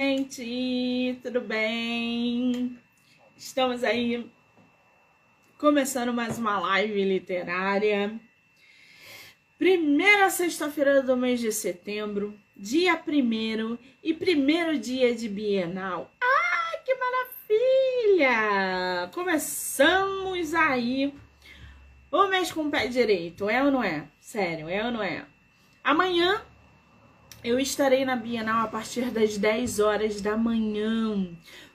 gente, tudo bem? Estamos aí começando mais uma live literária. Primeira sexta-feira do mês de setembro, dia primeiro e primeiro dia de Bienal. Ah, que maravilha! Começamos aí o mês com o pé direito, é ou não é? Sério, é ou não é? Amanhã eu estarei na Bienal a partir das 10 horas da manhã,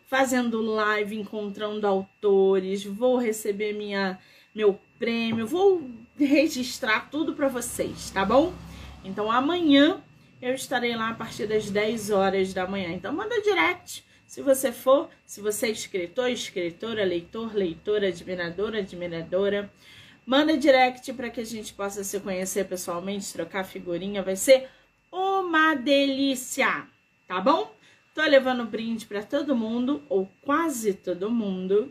fazendo live, encontrando autores, vou receber minha meu prêmio, vou registrar tudo para vocês, tá bom? Então amanhã eu estarei lá a partir das 10 horas da manhã. Então manda direct, se você for, se você é escritor, escritora, leitor, leitora, admiradora, admiradora, manda direct para que a gente possa se conhecer pessoalmente, trocar figurinha, vai ser uma delícia, tá bom? Tô levando brinde para todo mundo, ou quase todo mundo,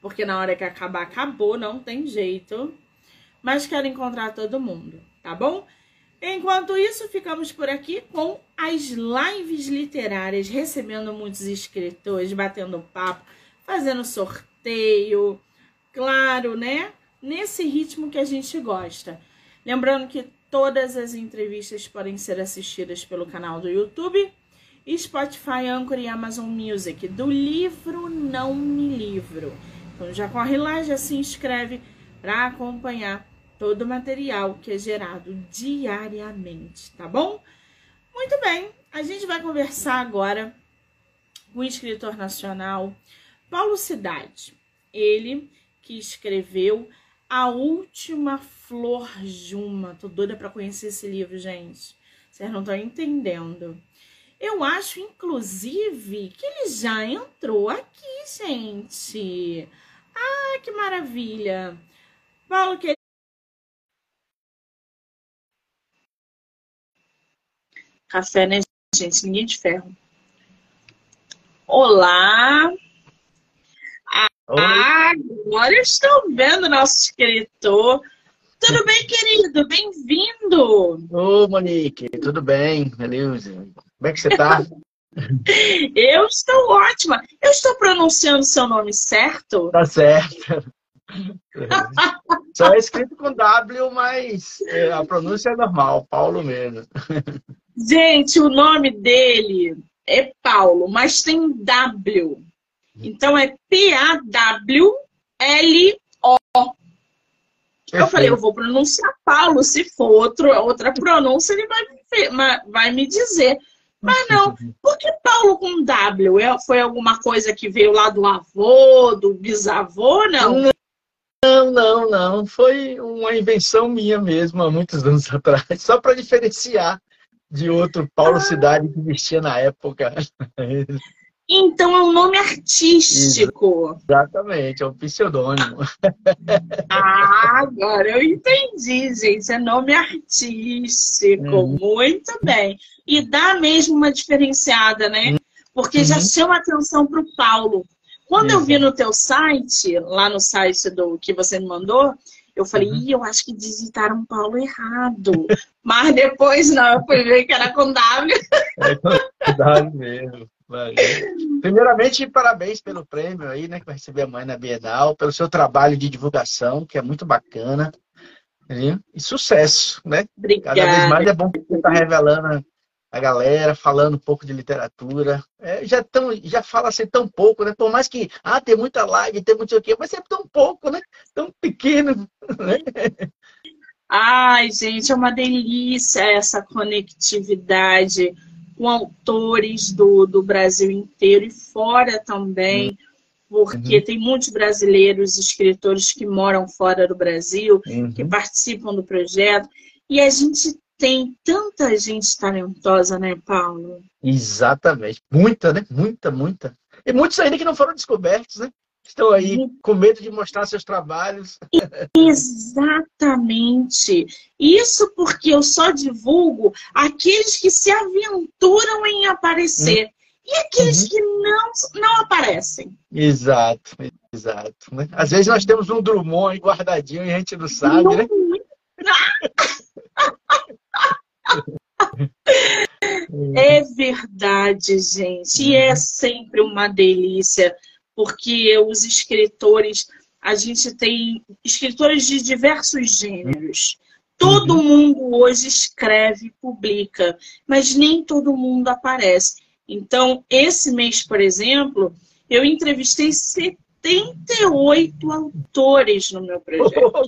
porque na hora que acabar, acabou, não tem jeito. Mas quero encontrar todo mundo, tá bom? Enquanto isso, ficamos por aqui com as lives literárias, recebendo muitos escritores, batendo papo, fazendo sorteio, claro, né? Nesse ritmo que a gente gosta. Lembrando que Todas as entrevistas podem ser assistidas pelo canal do YouTube, Spotify, Anchor e Amazon Music, do livro Não Me Livro. Então já corre lá, já se inscreve para acompanhar todo o material que é gerado diariamente, tá bom? Muito bem, a gente vai conversar agora com o escritor nacional Paulo Cidade. Ele que escreveu A Última Flor Juma. Tô doida para conhecer esse livro, gente. Vocês não estão entendendo. Eu acho, inclusive, que ele já entrou aqui, gente. Ah, que maravilha. Paulo, que Café, né, gente? Ninguém de ferro. Olá. Ah, agora estou vendo nosso escritor. Tudo bem, querido? Bem-vindo! Ô, Monique, tudo bem? Beleza? Como é que você está? Eu estou ótima. Eu estou pronunciando seu nome certo? Tá certo. Só é escrito com W, mas é, a pronúncia é normal, Paulo mesmo. Gente, o nome dele é Paulo, mas tem W. Então é P-A-W-L-O. Eu falei, eu vou pronunciar Paulo, se for outro, outra pronúncia, ele vai, vai me dizer. Mas não, por que Paulo com W? É, foi alguma coisa que veio lá do avô, do bisavô, não? Não, não, não. Foi uma invenção minha mesmo, há muitos anos atrás, só para diferenciar de outro Paulo ah. Cidade que existia na época. Então é um nome artístico. Exatamente, é um pseudônimo. Ah, agora eu entendi, gente. É nome artístico. Uhum. Muito bem. E dá mesmo uma diferenciada, né? Porque uhum. já chama atenção para o Paulo. Quando uhum. eu vi no teu site, lá no site do que você me mandou, eu falei, uhum. eu acho que digitaram Paulo errado. Mas depois não, eu fui ver que era com W. É com W mesmo. Primeiramente, parabéns pelo prêmio aí, né? Que vai receber a mãe na Bienal, pelo seu trabalho de divulgação, que é muito bacana. E sucesso, né? Obrigada. Cada vez mais é bom que você está revelando a galera, falando um pouco de literatura. É, já, tão, já fala assim tão pouco, né? Por mais que, ah, tem muita live, tem muito o quê, mas é tão pouco, né? Tão pequeno, né? Ai, gente, é uma delícia essa conectividade com autores do, do Brasil inteiro e fora também, porque uhum. tem muitos brasileiros, escritores que moram fora do Brasil, uhum. que participam do projeto. E a gente tem tanta gente talentosa, né, Paulo? Exatamente. Muita, né? Muita, muita. E muitos ainda que não foram descobertos, né? Estão aí com medo de mostrar seus trabalhos. Exatamente. Isso porque eu só divulgo aqueles que se aventuram em aparecer. Hum. E aqueles uhum. que não, não aparecem. Exato, exato. Né? Às vezes nós temos um Drummond guardadinho e a gente não sabe, não... né? É verdade, gente. E é sempre uma delícia, porque os escritores, a gente tem escritores de diversos gêneros. Todo uhum. mundo hoje escreve, publica, mas nem todo mundo aparece. Então, esse mês, por exemplo, eu entrevistei 78 autores no meu projeto. Oh,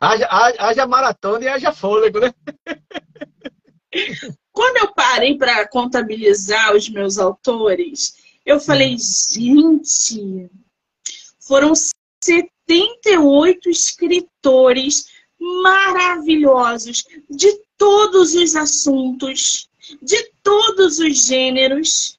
haja, haja maratona e haja fôlego, né? Quando eu parei para contabilizar os meus autores, eu falei, gente, foram 78 escritores maravilhosos de todos os assuntos, de todos os gêneros.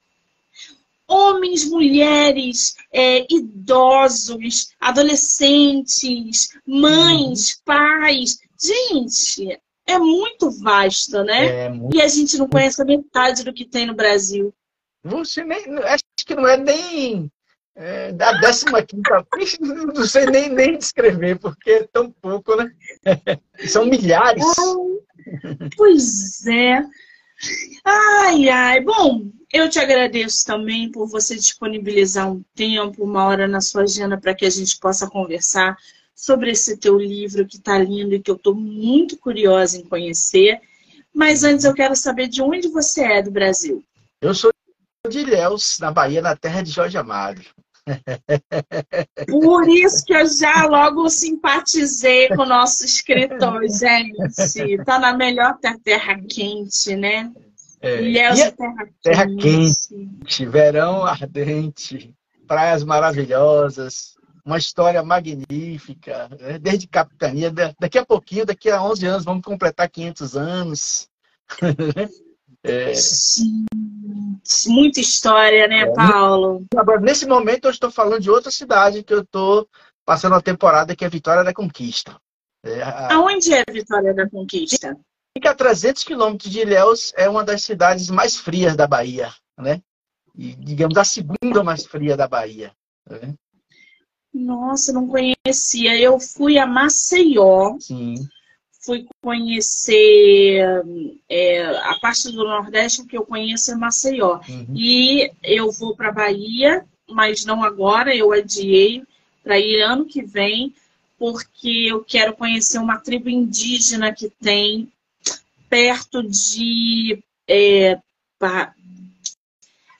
Homens, mulheres, é, idosos, adolescentes, mães, uhum. pais. Gente, é muito vasto, né? É muito... E a gente não conhece a metade do que tem no Brasil. Você nem. Acho que não é nem é, da 15 não sei nem, nem descrever, porque é tão pouco, né? São milhares. pois é. Ai, ai. Bom, eu te agradeço também por você disponibilizar um tempo, uma hora na sua agenda para que a gente possa conversar sobre esse teu livro que está lindo e que eu estou muito curiosa em conhecer. Mas antes eu quero saber de onde você é do Brasil. Eu sou de Ilhéus, na Bahia, na terra de Jorge Amado. Por isso que eu já logo simpatizei com o nosso escritor, gente. Tá na melhor terra quente, né? É. Ilhéus é terra, terra quente. quente, verão ardente, praias maravilhosas, uma história magnífica, né? desde capitania. Daqui a pouquinho, daqui a 11 anos, vamos completar 500 anos. é. Sim. Muita história, né, é. Paulo? Agora, nesse momento, eu estou falando de outra cidade que eu estou passando a temporada, que é Vitória da Conquista. É, a... Aonde é Vitória da Conquista? Fica a 300 quilômetros de Ilhéus, é uma das cidades mais frias da Bahia, né? E, digamos, a segunda mais fria da Bahia. Né? Nossa, não conhecia. Eu fui a Maceió. Sim fui conhecer é, a parte do Nordeste que eu conheço é Maceió. Uhum. E eu vou para Bahia, mas não agora, eu adiei para ir ano que vem, porque eu quero conhecer uma tribo indígena que tem perto de. É,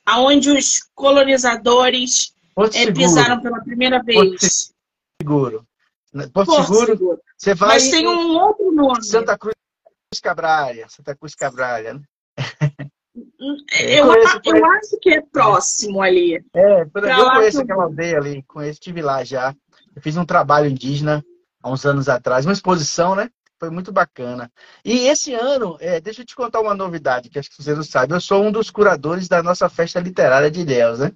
aonde os colonizadores é, pisaram pela primeira vez. Seguro. Porto, Porto Seguro, Seguro, você vai. Mas tem um outro nome. Santa Cruz Cabralha. Santa Cruz Cabralha, né? É, eu, conheço, eu acho que é próximo ali. É, eu conheço aquela aldeia ali, conheço, estive lá já. Eu fiz um trabalho indígena há uns anos atrás, uma exposição, né? Foi muito bacana. E esse ano, é, deixa eu te contar uma novidade, que acho que você não sabe. Eu sou um dos curadores da nossa festa literária de Ilhéus, né?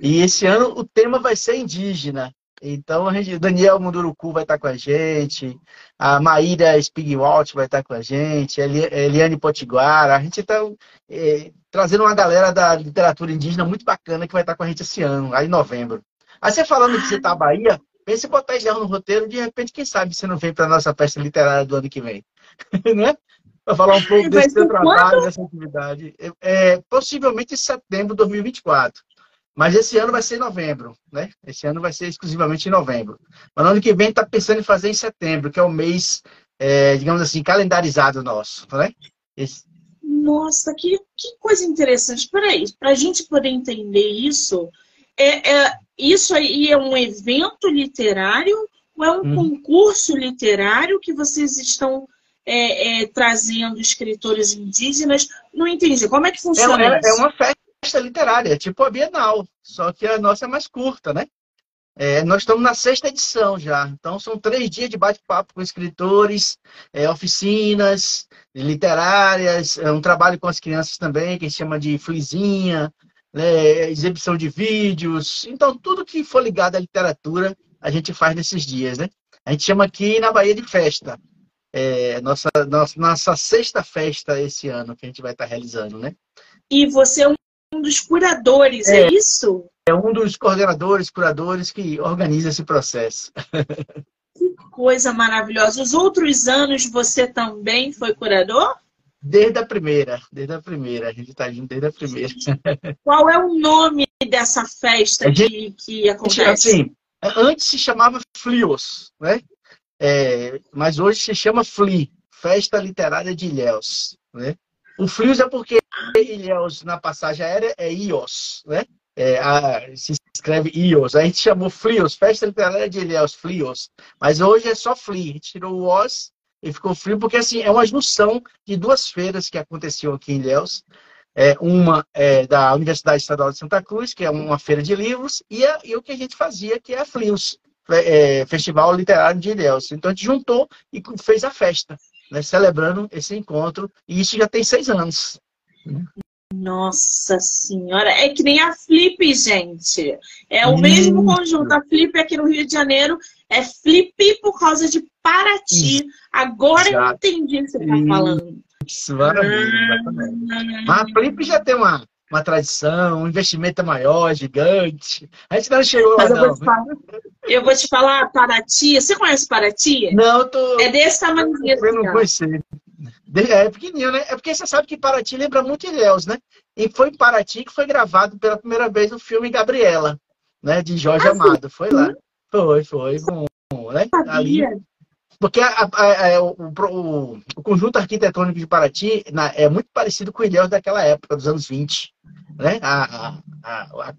E esse ano o tema vai ser indígena. Então, a gente, Daniel Munduruku vai estar com a gente, a Maíra Spigwalt vai estar com a gente, a Eliane Potiguara. A gente está é, trazendo uma galera da literatura indígena muito bacana que vai estar com a gente esse ano, aí em novembro. Aí você falando que você está na Bahia, pense em botar isso no roteiro, de repente, quem sabe você não vem para a nossa festa literária do ano que vem. né? Para falar um pouco desse seu trabalho, dessa atividade. É, é, possivelmente em setembro de 2024. Mas esse ano vai ser em novembro, né? Esse ano vai ser exclusivamente em novembro. Mas no ano que vem está pensando em fazer em setembro, que é o mês, é, digamos assim, calendarizado nosso, né? Esse... Nossa, que, que coisa interessante. Peraí, para a gente poder entender isso, é, é, isso aí é um evento literário ou é um hum. concurso literário que vocês estão é, é, trazendo escritores indígenas? Não entendi. Como é que funciona é, isso? É uma festa festa literária, tipo a Bienal, só que a nossa é mais curta, né? É, nós estamos na sexta edição já, então são três dias de bate-papo com escritores, é, oficinas literárias, é um trabalho com as crianças também, que a gente chama de flizinha, né, exibição de vídeos, então tudo que for ligado à literatura a gente faz nesses dias, né? A gente chama aqui na Bahia de festa, é, nossa, nossa, nossa sexta festa esse ano que a gente vai estar realizando, né? E você é um um dos curadores, é, é, isso? É um dos coordenadores, curadores que organiza esse processo. Que coisa maravilhosa. Os outros anos você também foi curador? Desde a primeira, desde a primeira, a gente está junto desde a primeira. Qual é o nome dessa festa gente, que, que acontece? Assim, antes se chamava Flios, né? É, mas hoje se chama FLI, Festa Literária de Ilhéus, né? O Flios é porque Ilhéus na passagem aérea é Ios, né? É, a, se escreve Ios. A gente chamou Flios, Festa Literária de Ilhéus, Flios. Mas hoje é só FLI. A gente tirou o Os e ficou frio, porque assim, é uma junção de duas feiras que aconteciam aqui em Ilhéus. É, uma é da Universidade Estadual de Santa Cruz, que é uma feira de livros, e, a, e o que a gente fazia, que é a FLIOS, é, Festival Literário de Ilhéus. Então a gente juntou e fez a festa, né, celebrando esse encontro, e isso já tem seis anos. Nossa senhora, é que nem a Flip, gente. É o mesmo conjunto. A Flip aqui no Rio de Janeiro é Flip por causa de Paraty. Agora Exato. eu entendi o que você está falando. Isso, maravilha. Mas a Flip já tem uma, uma tradição, um investimento maior, gigante. A gente não chegou lá, Mas eu não. Vou te falar, eu vou te falar, Paraty. Você conhece Paraty? Não, eu tô. É desse tamanho. Eu não conheci. É pequenininho, né? É porque você sabe que Paraty lembra muito Ilhéus, né? E foi em Paraty que foi gravado pela primeira vez o filme Gabriela, né? De Jorge ah, Amado. Foi lá. Foi, foi. Bom, né? Ali, porque a, a, a, o, o, o, conjunto arquitetônico de Paraty na, é muito parecido com o Ilhéus daquela época, dos anos 20. Né?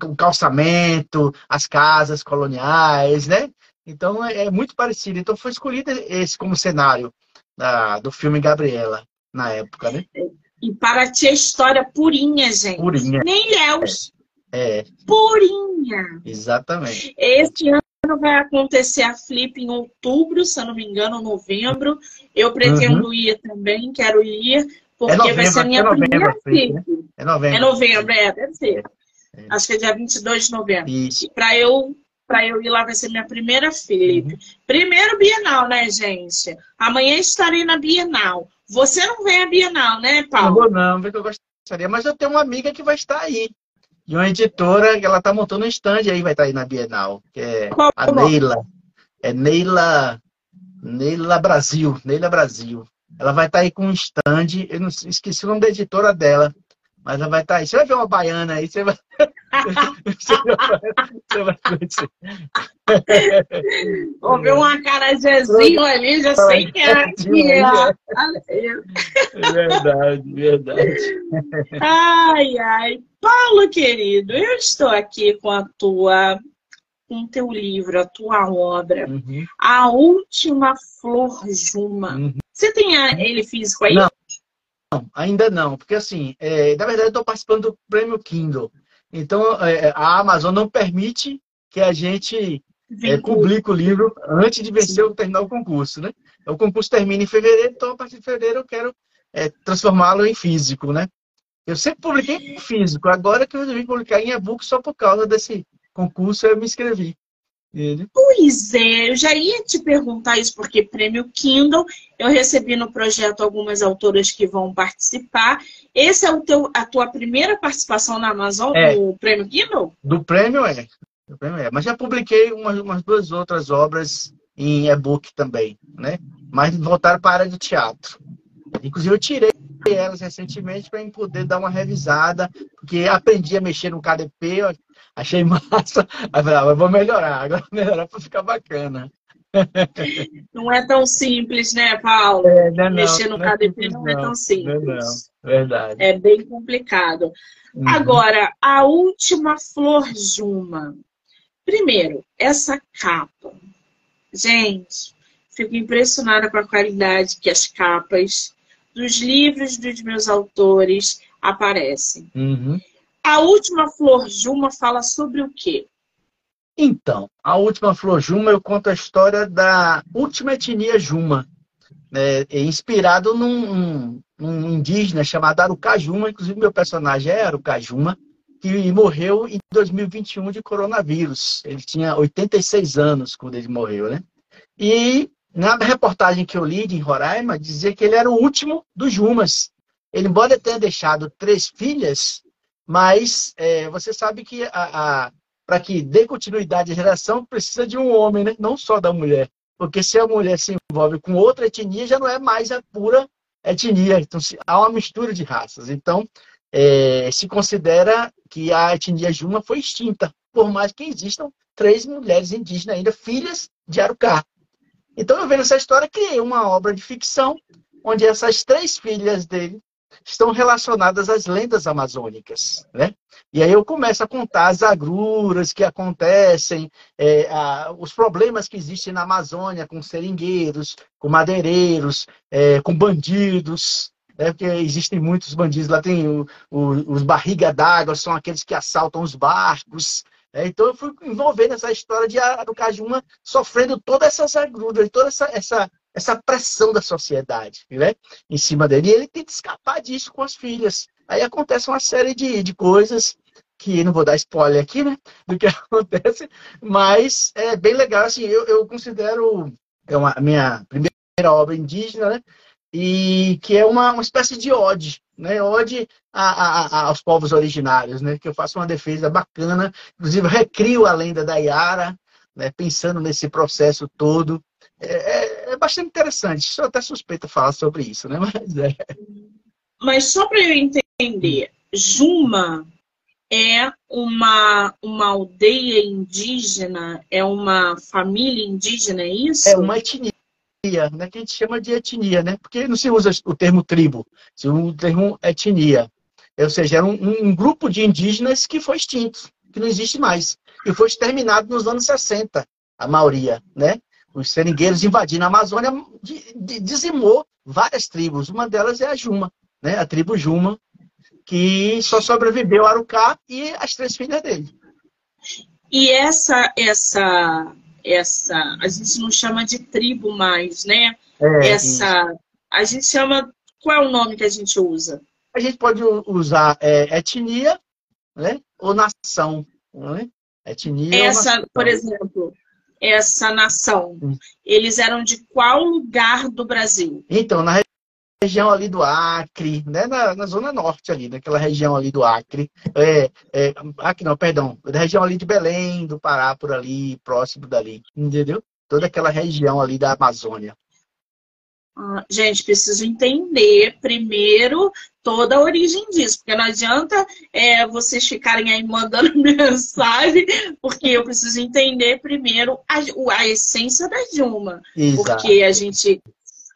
o calçamento, as casas coloniais, né? Então é, é muito parecido. Então foi escolhido esse como cenário da, do filme Gabriela, na época, né? E Paraty é história purinha, gente. Purinha. Nem Léus. É. é. Purinha. Exatamente. Esse ano vai acontecer a Flip em outubro, se eu não me engano, novembro. Eu pretendo uhum. ir também, quero ir, porque é novembro, vai ser a minha é primeira Flip. Né? É novembro. É novembro, é, deve ser. É. Acho que é dia 22 de novembro. Para eu para eu ir lá vai ser minha primeira Flip. Uhum. Primeiro Bienal, né, gente? Amanhã estarei na Bienal. Você não vem à Bienal, né, Paulo? Não vou não, porque eu gostaria. Mas eu tenho uma amiga que vai estar aí. E uma editora que ela está montando um stand aí, vai estar aí na Bienal. Que é Qual a Neila. É Neila, Neila Brasil. Neila Brasil. Ela vai estar aí com um stand. Eu não esqueci o nome da editora dela. Mas ela vai estar aí. Você vai ver uma baiana aí, você vai. você vai conhecer. Vou ver uma carajezinho ali, já sei que é. Que é. Verdade, verdade. Ai, ai. Paulo, querido, eu estou aqui com a tua com teu livro, a tua obra, uhum. A Última Flor Juma. Uhum. Você tem ele físico aí? Não, não, ainda não, porque assim, é, na verdade eu estou participando do prêmio Kindle. Então é, a Amazon não permite que a gente é, publique o livro antes de vencer ou terminar o concurso, né? O concurso termina em fevereiro, então a partir de fevereiro eu quero é, transformá-lo em físico, né? Eu sempre publiquei em físico, agora que eu resolvi publicar em e-book só por causa desse concurso eu me inscrevi. Ele. Pois é, eu já ia te perguntar isso, porque prêmio Kindle, eu recebi no projeto algumas autoras que vão participar. Esse é o teu, a tua primeira participação na Amazon é. do prêmio Kindle? Do prêmio é. Do prêmio é. Mas já publiquei umas, umas duas outras obras em e-book também, né? Mas voltaram para a área de teatro. Inclusive, eu tirei elas recentemente para poder dar uma revisada, porque aprendi a mexer no KDP, achei massa. Aí falei, ah, vou melhorar, agora vou melhorar para ficar bacana. Não é tão simples, né, Paulo? É, não, é Mexer no não é KDP é não, não, é tão simples. Não, não, verdade. É bem complicado. Uhum. Agora, a última flor Juma. Primeiro, essa capa. Gente, fico impressionada com a qualidade que as capas dos livros dos meus autores aparecem. Uhum. A última Flor Juma fala sobre o quê? Então, a última Flor Juma eu conto a história da última etnia Juma, né, inspirado num, num, indígena chamado Arucajuma, inclusive meu personagem é Arucajuma, que morreu em 2021 de coronavírus. Ele tinha 86 anos quando ele morreu, né? E na reportagem que eu li de Roraima, dizia que ele era o último dos Jumas. Ele, embora tenha deixado três filhas, mas é, você sabe que a, a para que dê continuidade à geração, precisa de um homem, né? não só da mulher. Porque se a mulher se envolve com outra etnia, já não é mais a pura etnia. Então, há uma mistura de raças. Então, é, se considera que a etnia Juma foi extinta, por mais que existam três mulheres indígenas ainda, filhas de Arucá. Então, eu vendo essa história, criei uma obra de ficção onde essas três filhas dele estão relacionadas às lendas amazônicas, né? E aí eu começo a contar as agruras que acontecem, é, a, os problemas que existem na Amazônia com seringueiros, com madeireiros, é, com bandidos, né? porque existem muitos bandidos. Lá tem o, o, os barriga d'água, são aqueles que assaltam os barcos. Né? Então eu fui envolvendo essa história de Arucajuma sofrendo todas essas agruras, toda essa, essa essa pressão da sociedade né, em cima dele. E ele tenta escapar disso com as filhas. Aí acontece uma série de, de coisas que não vou dar spoiler aqui, né? Do que acontece, mas é bem legal. Assim, eu, eu considero é uma a minha primeira obra indígena, né? E que é uma, uma espécie de ode, né? Ode a, a, aos povos originários, né? Que eu faço uma defesa bacana, inclusive recrio a lenda da Yara, né? Pensando nesse processo todo. É, é, é bastante interessante. Sou até suspeita falar sobre isso, né? Mas, é. Mas só para eu entender, Juma é uma, uma aldeia indígena, é uma família indígena, é isso? É uma etnia, né? Que a gente chama de etnia, né? Porque não se usa o termo tribo, se usa o termo etnia. Ou seja, era um, um grupo de indígenas que foi extinto, que não existe mais. E foi exterminado nos anos 60, a maioria, né? os seringueiros invadindo a Amazônia, dizimou várias tribos. Uma delas é a Juma, né? a tribo Juma, que só sobreviveu Arucá e as três filhas dele. E essa, essa, essa, a gente não chama de tribo mais, né? É, essa, isso. a gente chama, qual é o nome que a gente usa? A gente pode usar é, etnia, né? Ou nação, né? Etnia. Essa, por exemplo, essa nação? Hum. Eles eram de qual lugar do Brasil? Então, na região ali do Acre, né? na, na zona norte ali, naquela região ali do Acre. É, é, Acre não, perdão, da região ali de Belém, do Pará, por ali, próximo dali, entendeu? Toda aquela região ali da Amazônia. Ah, gente, preciso entender primeiro toda a origem disso, porque não adianta é, vocês ficarem aí mandando mensagem, porque eu preciso entender primeiro a, a essência da Dilma. Exato. Porque a gente,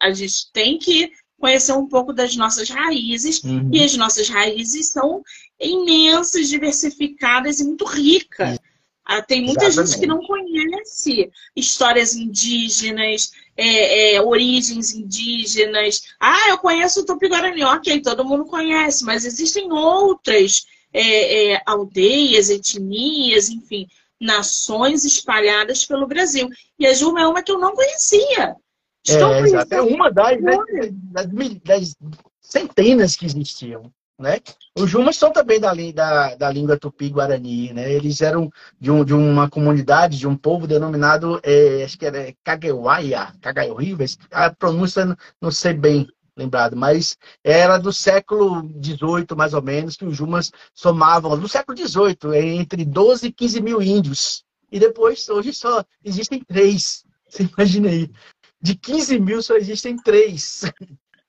a gente tem que conhecer um pouco das nossas raízes, uhum. e as nossas raízes são imensas, diversificadas e muito ricas. Ah, tem muita Exatamente. gente que não conhece histórias indígenas, é, é, origens indígenas. Ah, eu conheço o Tupi-Guarani, ok, todo mundo conhece, mas existem outras é, é aldeias, etnias, enfim, nações espalhadas pelo Brasil. E a Juma é uma que eu não conhecia. É, é uma das, né, das, das centenas que existiam. Né? Os Jumas são também da, da, da língua tupi-guarani, né? Eles eram de, um, de uma comunidade, de um povo denominado, é, acho que era Kagewaya, Kagayorives, a pronúncia não, não sei bem lembrado, mas era do século XVIII, mais ou menos, que os Jumas somavam, no século XVIII, entre 12 e 15 mil índios. E depois, hoje só existem três. Você imagina aí. De 15 mil só existem três.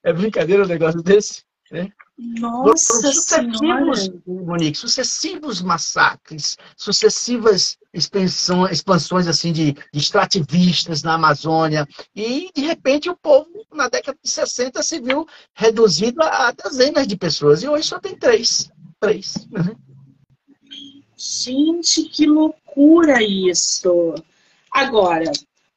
É brincadeira um negócio desse? Né? Nossa sucessivos, Monique, sucessivos massacres, sucessivas expansões, expansões assim de, de extrativistas na Amazônia. E, de repente, o povo, na década de 60, se viu reduzido a, dezenas de pessoas. E hoje só tem três. Três. Uhum. Gente, que loucura isso! Agora,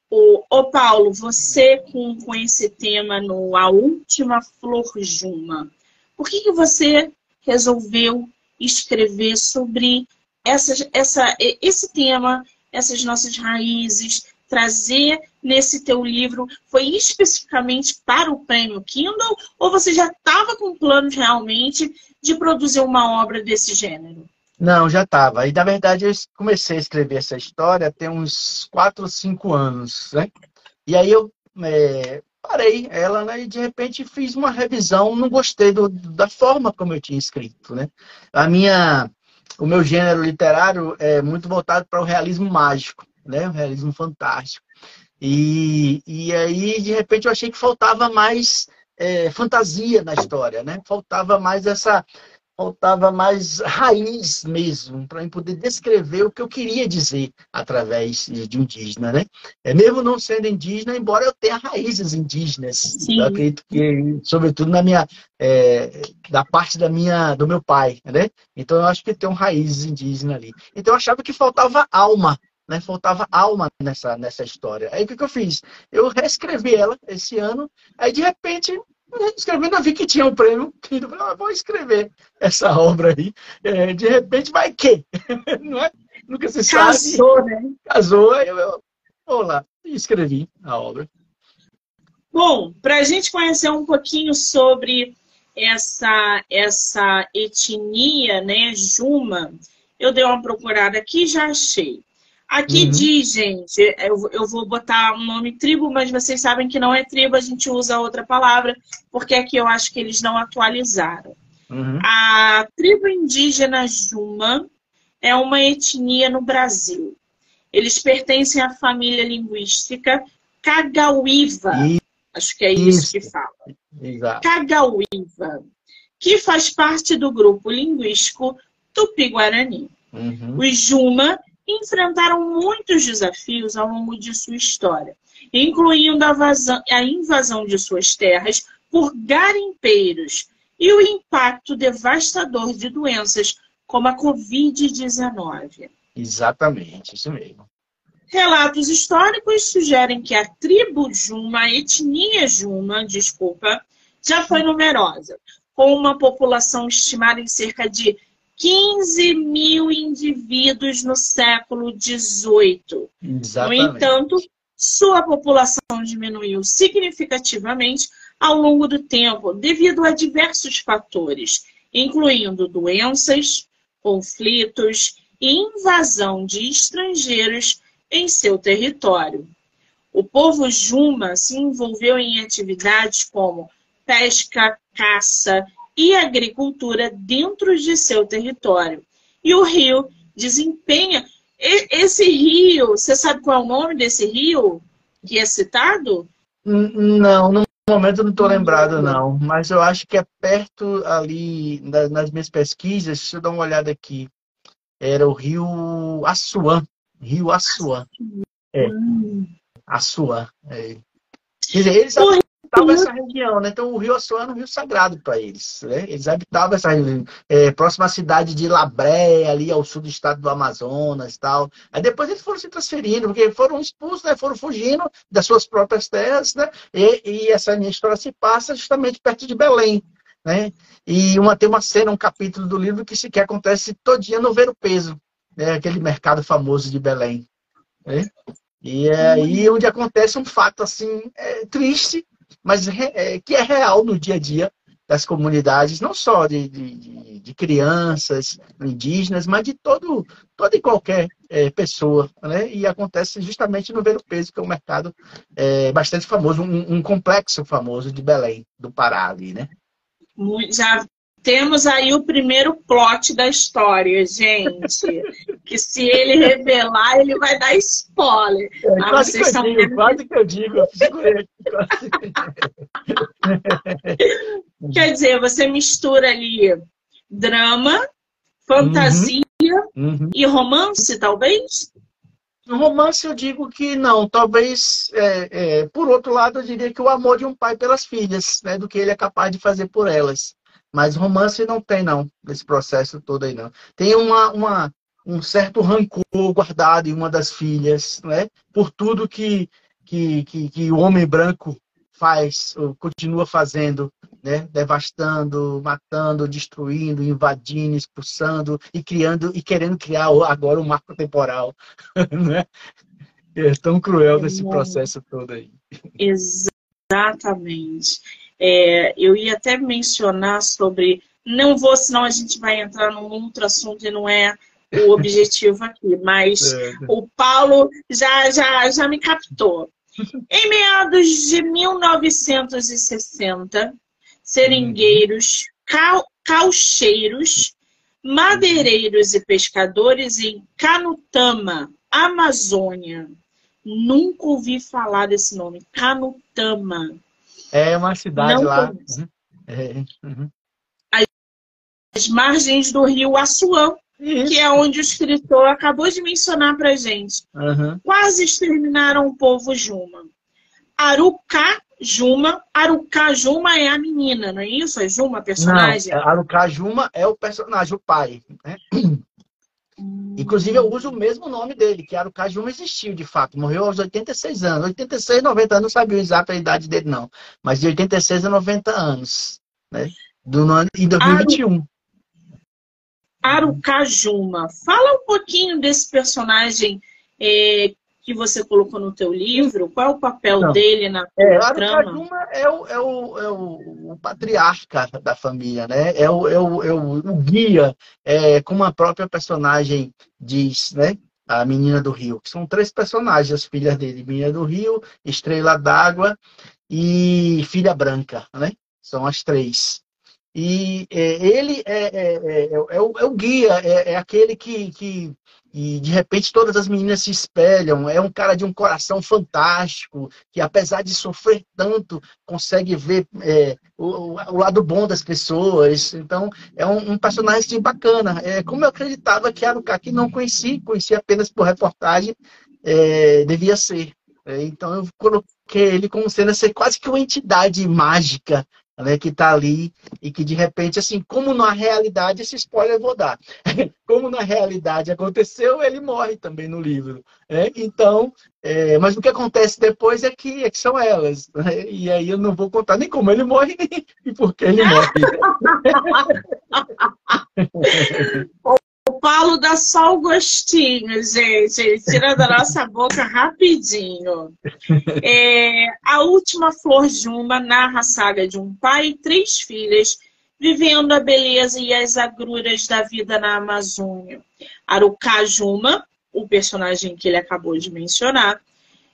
o, o Paulo, você com, com esse tema no A Última Flor Juma, por que, que você resolveu escrever sobre essa, essa, esse tema, essas nossas raízes, trazer nesse teu livro? Foi especificamente para o prêmio Kindle ou você já estava com planos realmente de produzir uma obra desse gênero? Não, já estava. E, na verdade, eu comecei a escrever essa história tem uns 4 ou 5 anos, né? E aí eu é, parei ela, né? E de repente fiz uma revisão, não gostei do, da forma como eu tinha escrito, né? A minha, o meu gênero literário é muito voltado para o realismo mágico, né? O realismo fantástico. E, e aí, de repente, eu achei que faltava mais é, fantasia na história, né? Faltava mais essa faltava mais raiz mesmo, para eu poder descrever o que eu queria dizer através de indígena, né? É, mesmo não sendo indígena, embora eu tenha raízes indígenas, Sim. eu acredito que, sobretudo na minha, é, da parte da minha, do meu pai, né? Então eu acho que tem raízes indígenas ali. Então eu achava que faltava alma, né? Faltava alma nessa, nessa história. Aí o que, que eu fiz? Eu reescrevi ela esse ano, aí de repente escrevendo, eu vi que tinha um prêmio. Eu falei, ah, vou escrever essa obra aí. É, de repente, vai que? Não é? Nunca se sabe. Casou, né? Casou, aí eu, eu vou lá e escrevi a obra. Bom, para a gente conhecer um pouquinho sobre essa, essa etnia, né, Juma, eu dei uma procurada aqui e já achei. Aqui uhum. diz, gente, eu, eu vou botar um nome tribo, mas vocês sabem que não é tribo, a gente usa outra palavra, porque aqui eu acho que eles não atualizaram. Uhum. A tribo indígena Juma é uma etnia no Brasil. Eles pertencem à família linguística Cagauíva. Acho que é isso, isso que fala. Exato. Cagauíva, que faz parte do grupo linguístico Tupi-Guarani. Uhum. Os Juma enfrentaram muitos desafios ao longo de sua história, incluindo a, vazão, a invasão de suas terras por garimpeiros e o impacto devastador de doenças como a Covid-19. Exatamente, isso mesmo. Relatos históricos sugerem que a tribo Juma, a etnia Juma, desculpa, já foi numerosa, com uma população estimada em cerca de 15 mil indivíduos no século XVIII. No entanto, sua população diminuiu significativamente ao longo do tempo devido a diversos fatores, incluindo doenças, conflitos e invasão de estrangeiros em seu território. O povo Juma se envolveu em atividades como pesca, caça e agricultura dentro de seu território. E o rio desempenha. Esse rio, você sabe qual é o nome desse rio que é citado? Não, no momento não estou lembrado, não. Mas eu acho que é perto ali, nas minhas pesquisas, deixa eu dar uma olhada aqui. Era o rio Assuã. Rio Assuã. É. Assuã. É. Quer dizer, eles habitavam essa região, né? Então o rio Assuano é um rio sagrado para eles. Né? Eles habitavam essa região, é, próxima à cidade de Labré, ali ao sul do estado do Amazonas e tal. Aí depois eles foram se transferindo, porque foram expulsos, né? foram fugindo das suas próprias terras, né? E, e essa minha história se passa justamente perto de Belém. Né? E uma, tem uma cena, um capítulo do livro que, se, que acontece todinha no Ver o Peso, né? aquele mercado famoso de Belém. Né? E é aí onde acontece um fato assim é, triste, mas é, que é real no dia a dia das comunidades, não só de, de, de crianças indígenas, mas de todo, toda e qualquer é, pessoa. Né? E acontece justamente no Vero Peso, que é um mercado é, bastante famoso, um, um, complexo famoso de Belém, do Pará ali, né? Já temos aí o primeiro plot da história, gente. que se ele revelar, ele vai dar spoiler. É, quase, que eu digo, quase que eu digo, Quer dizer, você mistura ali drama, fantasia uhum. Uhum. e romance, talvez? romance eu digo que não, talvez, é, é, por outro lado, eu diria que o amor de um pai pelas filhas, né, do que ele é capaz de fazer por elas. Mas romance não tem, não, nesse processo todo aí, não. Tem uma, uma, um certo rancor guardado em uma das filhas, né? Por tudo que, que, que, que o homem branco faz, continua fazendo, né? Devastando, matando, destruindo, invadindo, expulsando e criando e querendo criar agora um marco temporal, né? É tão cruel desse processo todo aí. Exatamente. É, eu ia até mencionar sobre. Não vou, senão a gente vai entrar num outro assunto e não é o objetivo aqui, mas é. o Paulo já, já, já me captou. Em meados de 1960, seringueiros, cal, caucheiros, madeireiros e pescadores em Canutama, Amazônia. Nunca ouvi falar desse nome, Canutama É uma cidade Não lá. Uhum. É, uhum. As margens do rio Assuã, Isso. que é onde o escritor acabou de mencionar para gente. Uhum. Quase exterminaram o povo Juma. Arucá Juma. Arucá Juma é a menina, não é isso? A Juma, personagem? Não, Arucá Juma é o personagem, o pai. Né? Inclusive, eu uso o mesmo nome dele, que era o existiu, de fato. Morreu aos 86 anos. 86, 90 anos, não sabia exato a idade dele, não. Mas de 86 a 90 anos. Né? Do ano, em 2021. Arucajuma. Fala um pouquinho desse personagem é, que você colocou no teu livro? Qual é o papel Não. dele na é, trama? É o, é, o, é o, o, patriarca da família, né? É o, é o, é o, o guia, é, como a própria personagem diz, né? A Menina do Rio, que são três personagens, as filhas dele, Menina do Rio, Estrela d'Água e Filha Branca, né? São as três. E é, ele é, é, é, é, o, é o guia, é, é aquele que, que e de repente todas as meninas se espelham. É um cara de um coração fantástico, que apesar de sofrer tanto, consegue ver é, o, o, lado bom das pessoas. Então, é um, um personagem assim, bacana. É, como eu acreditava que era um cara que não conheci, conheci apenas por reportagem, é, devia ser. É, então, eu coloquei ele como sendo ser quase que uma entidade mágica né, que está ali e que de repente, assim, como na realidade, esse spoiler eu vou dar, como na realidade aconteceu, ele morre também no livro. Né? Então, é, mas o que acontece depois é que, é que são elas. Né? E aí eu não vou contar nem como ele morre e por que ele morre. O Paulo dá só o gostinho, gente. Ele tira da nossa boca rapidinho. É, a última flor de uma narra a saga de um pai e três filhas vivendo a beleza e as agruras da vida na Amazônia. Arucá Juma, o personagem que ele acabou de mencionar,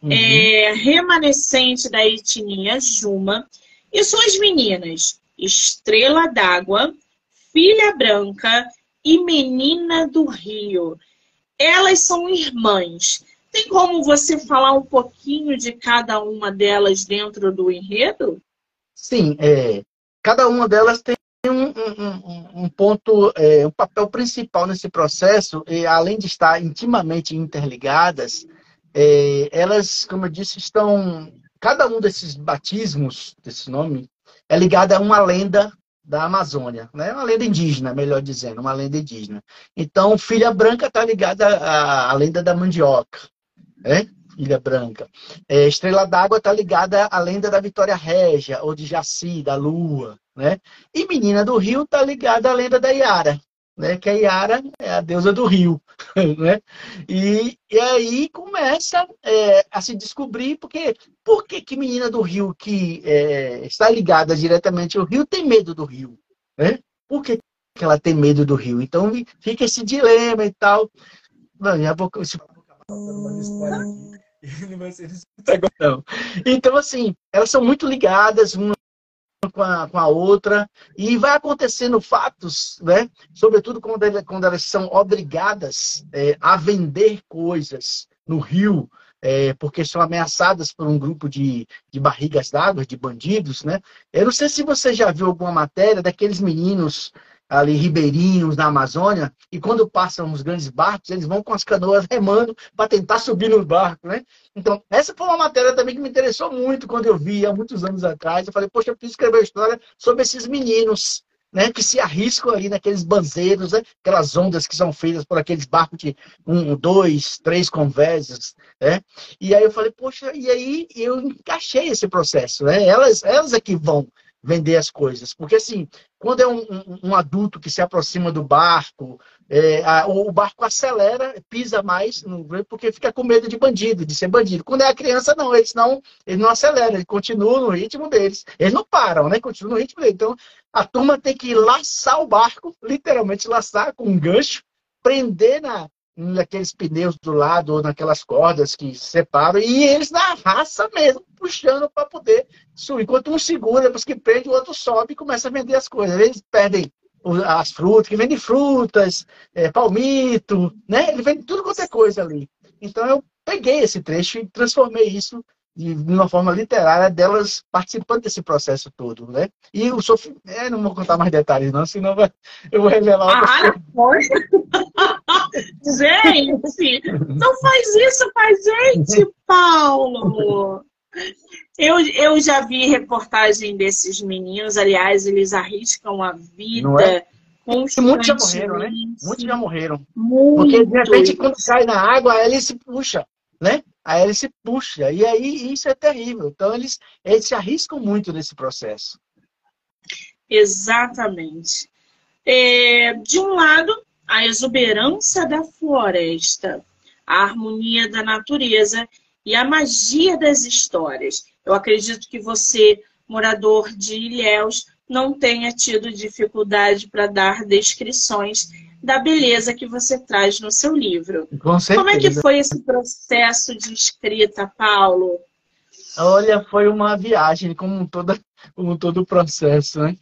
uhum. é remanescente da etnia Juma, e suas meninas, Estrela d'Água, Filha Branca e Menina do Rio. Elas são irmãs. Tem como você falar um pouquinho de cada uma delas dentro do enredo? Sim, é, cada uma delas tem um, um, um ponto, é, um papel principal nesse processo, e além de estar intimamente interligadas, é, elas, como eu disse, estão. Cada um desses batismos, desse nome, é ligado a uma lenda da Amazônia, né? Uma lenda indígena, melhor dizendo, uma lenda indígena. Então, Filha Branca está ligada à, à, lenda da mandioca, né? Filha Branca. É, Estrela d'Água está ligada à lenda da Vitória Régia, ou de Jaci, da Lua, né? E Menina do Rio está ligada à lenda da Iara, né? Que a Iara é a deusa do rio, né? E, e aí começa é, a se descobrir porque por que, que menina do rio que é, está ligada diretamente ao rio tem medo do rio, né? Por que, que ela tem medo do rio? Então fica esse dilema e tal. Não, já vou Então, assim, elas são muito ligadas, uma com a, com a outra, e vai acontecendo fatos, né? sobretudo quando, quando elas são obrigadas é, a vender coisas no rio, é, porque são ameaçadas por um grupo de, de barrigas d'água, de bandidos. Né? Eu não sei se você já viu alguma matéria daqueles meninos ali ribeirinhos na Amazônia, e quando passam os grandes barcos, eles vão com as canoas remando para tentar subir no barco, né? Então, essa foi uma matéria também que me interessou muito quando eu vi há muitos anos atrás. Eu falei, poxa, eu preciso escrever uma história sobre esses meninos, né, que se arriscam ali naqueles banzeiros, né, aquelas ondas que são feitas por aqueles barcos de um, dois, três conversas, né? E aí eu falei, poxa, e aí eu encaixei esse processo, né? Elas, elas é que vão vender as coisas. Porque, assim, quando é um, um, um adulto que se aproxima do barco, é, a, o barco acelera, pisa mais, porque fica com medo de bandido, de ser bandido. Quando é a criança, não, eles não, eles não aceleram, eles continuam no ritmo deles. Eles não param, né? Continuam no ritmo deles. Então, a turma tem que laçar o barco, literalmente laçar com um gancho, prender na, naqueles pneus do lado ou naquelas cordas que separam, e eles na raça mesmo, puxando para poder subir. Enquanto um segura, depois que prende, o outro sobe e começa a vender as coisas. Eles perdem as frutas, que vendem frutas, é, palmito, né? Ele vende tudo quanto é coisa ali. Então eu peguei esse trecho e transformei isso de uma forma literária delas participando desse processo todo, né? E o sofrimento, é, não vou contar mais detalhes não, senão vai, eu vou revelar ah, coisas. gente, não faz isso com a gente, Paulo. Eu, eu já vi reportagem desses meninos, aliás, eles arriscam a vida. É? Muitos já morreram, né? Muitos já morreram. Muito. Porque de repente, quando cai na água, ele se puxa, né? A hélice puxa. E aí isso é terrível. Então eles, eles se arriscam muito nesse processo. Exatamente. É, de um lado, a exuberância da floresta, a harmonia da natureza e a magia das histórias. Eu acredito que você, morador de Ilhéus, não tenha tido dificuldade para dar descrições da beleza que você traz no seu livro. Com certeza. Como é que foi esse processo de escrita, Paulo? Olha, foi uma viagem, como, toda, como todo o processo, né?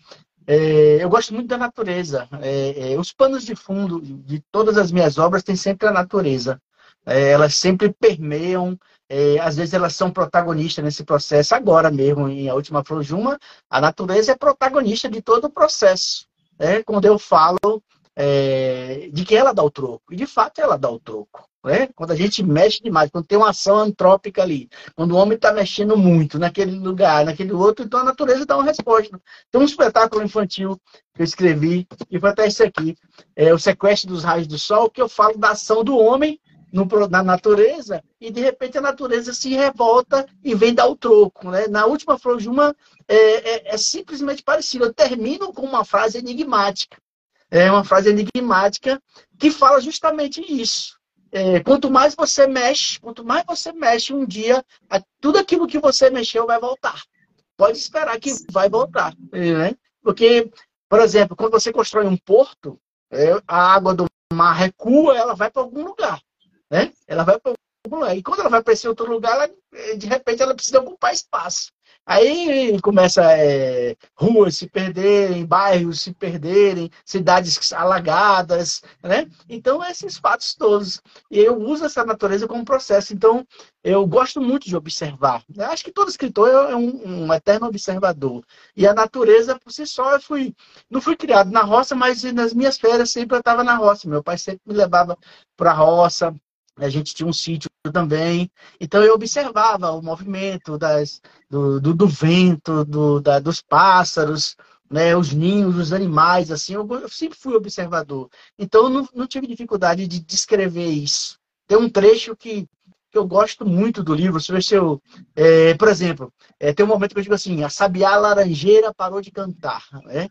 É, eu gosto muito da natureza. É, é, os panos de fundo de todas as minhas obras têm sempre a natureza. É, elas sempre permeiam, é, às vezes elas são protagonistas nesse processo. Agora mesmo, em A Última Flor de Uma, a natureza é protagonista de todo o processo. Né? Quando eu falo é, de que ela dá o troco. E de fato ela dá o troco. Né? Quando a gente mexe demais, quando tem uma ação antrópica ali, quando o homem está mexendo muito naquele lugar, naquele outro, então a natureza dá uma resposta. Tem um espetáculo infantil que eu escrevi, e foi até esse aqui, é o Sequestro dos Raios do Sol, que eu falo da ação do homem no, na natureza, e de repente a natureza se revolta e vem dar o troco. Né? Na última Flor de uma é, é, é simplesmente parecido. Eu termino com uma frase enigmática é uma frase enigmática que fala justamente isso. É, quanto mais você mexe, quanto mais você mexe um dia, tudo aquilo que você mexeu vai voltar. Pode esperar que vai voltar. Né? Porque, por exemplo, quando você constrói um porto, é, a água do mar recua, ela vai para algum lugar. Né? Ela vai para algum lugar. E quando ela vai para esse outro lugar, ela, de repente ela precisa ocupar espaço. Aí começa é, ruas se perderem, bairros se perderem, cidades alagadas, né? Então, esses fatos todos. E eu uso essa natureza como processo. Então, eu gosto muito de observar. Eu acho que todo escritor é um, um, eterno observador. E a natureza, por si só, eu fui, não fui criado na roça, mas nas minhas férias sempre eu estava na roça. Meu pai sempre me levava para a roça, a gente tinha um sítio também. Então eu observava o movimento das, do, do, do vento, do, da, dos pássaros, né, os ninhos, os animais, assim, eu, eu sempre fui observador. Então não, não, tive dificuldade de descrever isso. Tem um trecho que, que eu gosto muito do livro, se eu, é, por exemplo, é, tem um momento que eu digo assim, a sabiá laranjeira parou de cantar, né?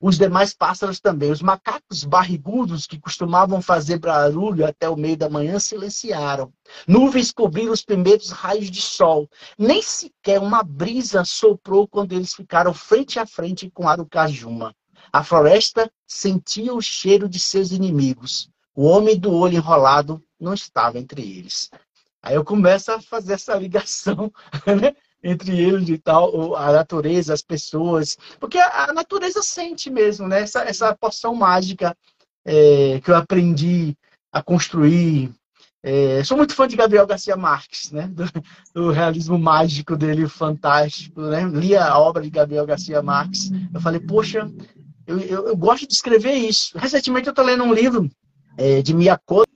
Os demais pássaros também. Os macacos barrigudos que costumavam fazer barulho até o meio da manhã silenciaram. Nuvens cobriram os primeiros raios de sol. Nem sequer uma brisa soprou quando eles ficaram frente a frente com Arucajuma. A floresta sentia o cheiro de seus inimigos. O homem do olho enrolado não estava entre eles. Aí eu começo a fazer essa ligação, né? Entre eles e tal, a natureza, as pessoas. Porque a, natureza sente mesmo, né? Essa, essa porção mágica é, que eu aprendi a construir. É, sou muito fã de Gabriel Garcia Marques, né? Do, do, realismo mágico dele, fantástico, né? Li a obra de Gabriel Garcia Marques. Eu falei, poxa, eu, eu, eu gosto de escrever isso. Recentemente eu estou lendo um livro é, de Miyakoto,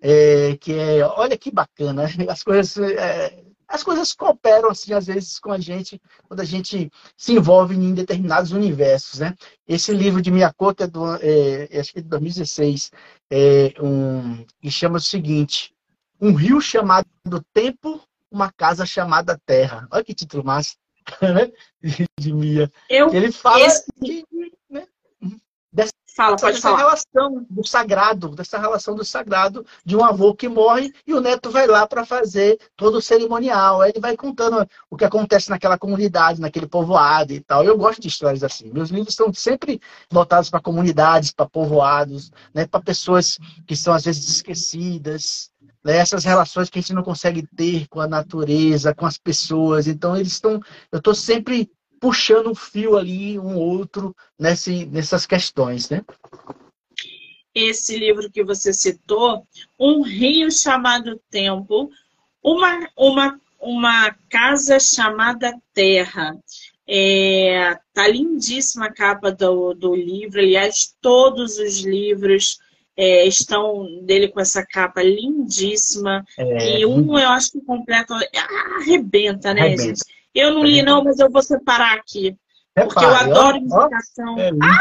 é, que é, olha que bacana, as coisas é, as coisas cooperam, assim, às vezes, com a gente, quando a gente se envolve em determinados universos, né? Esse livro de Miyakoto é, do, é, acho que é de 2016, é um, e chama o seguinte, Um rio chamado Tempo, uma casa chamada Terra. Olha que título massa, né? De Mia. Eu, Ele fala esse... né? Fala, pode falar. relação do sagrado, dessa relação do sagrado de um avô que morre e o neto vai lá para fazer todo o cerimonial. Aí ele vai contando o que acontece naquela comunidade, naquele povoado e tal. Eu gosto de histórias assim. Meus livros são sempre voltados para comunidades, para povoados, né, para pessoas que são às vezes esquecidas, né, essas relações que a gente não consegue ter com a natureza, com as pessoas. Então eles estão, eu estou sempre puxando um fio ali, um outro, nesse, nessas questões, né? Esse livro que você citou, Um Rio Chamado Tempo, uma, uma, uma casa chamada Terra. É, tá lindíssima a capa do, do livro, aliás, todos os livros é, estão dele com essa capa lindíssima. É, e um eu acho que completa. Arrebenta, né, arrebenta. gente? Eu não li, não, mas eu vou separar aqui. Repare, porque eu adoro indicação. É ah!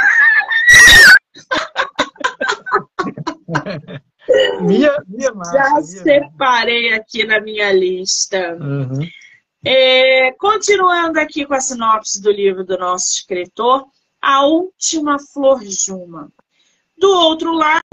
minha, minha massa, Já minha separei massa. aqui na minha lista. Uhum. É, continuando aqui com a sinopse do livro do nosso escritor, A Última Flor Juma. Do outro lado,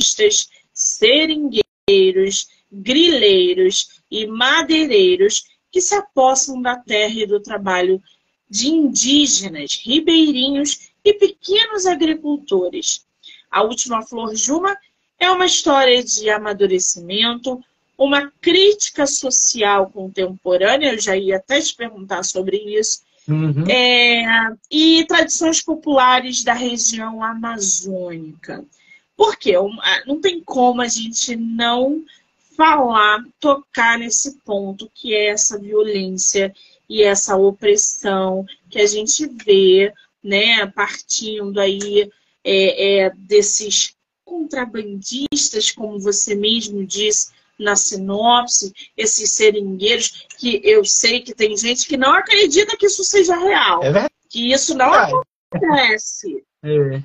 seringueiros, grileiros e madeireiros que se apossam da terra e do trabalho de indígenas, ribeirinhos e pequenos agricultores. A Última Flor Juma é uma história de amadurecimento, uma crítica social contemporânea, eu já ia até te perguntar sobre isso, uhum. é, e tradições populares da região amazônica. Por quê? Não tem como a gente não falar, tocar nesse ponto que é essa violência e essa opressão que a gente vê, né, partindo aí é, é, desses contrabandistas, como você mesmo disse na sinopse, esses seringueiros, que eu sei que tem gente que não acredita que isso seja real, é que isso não é. acontece, é.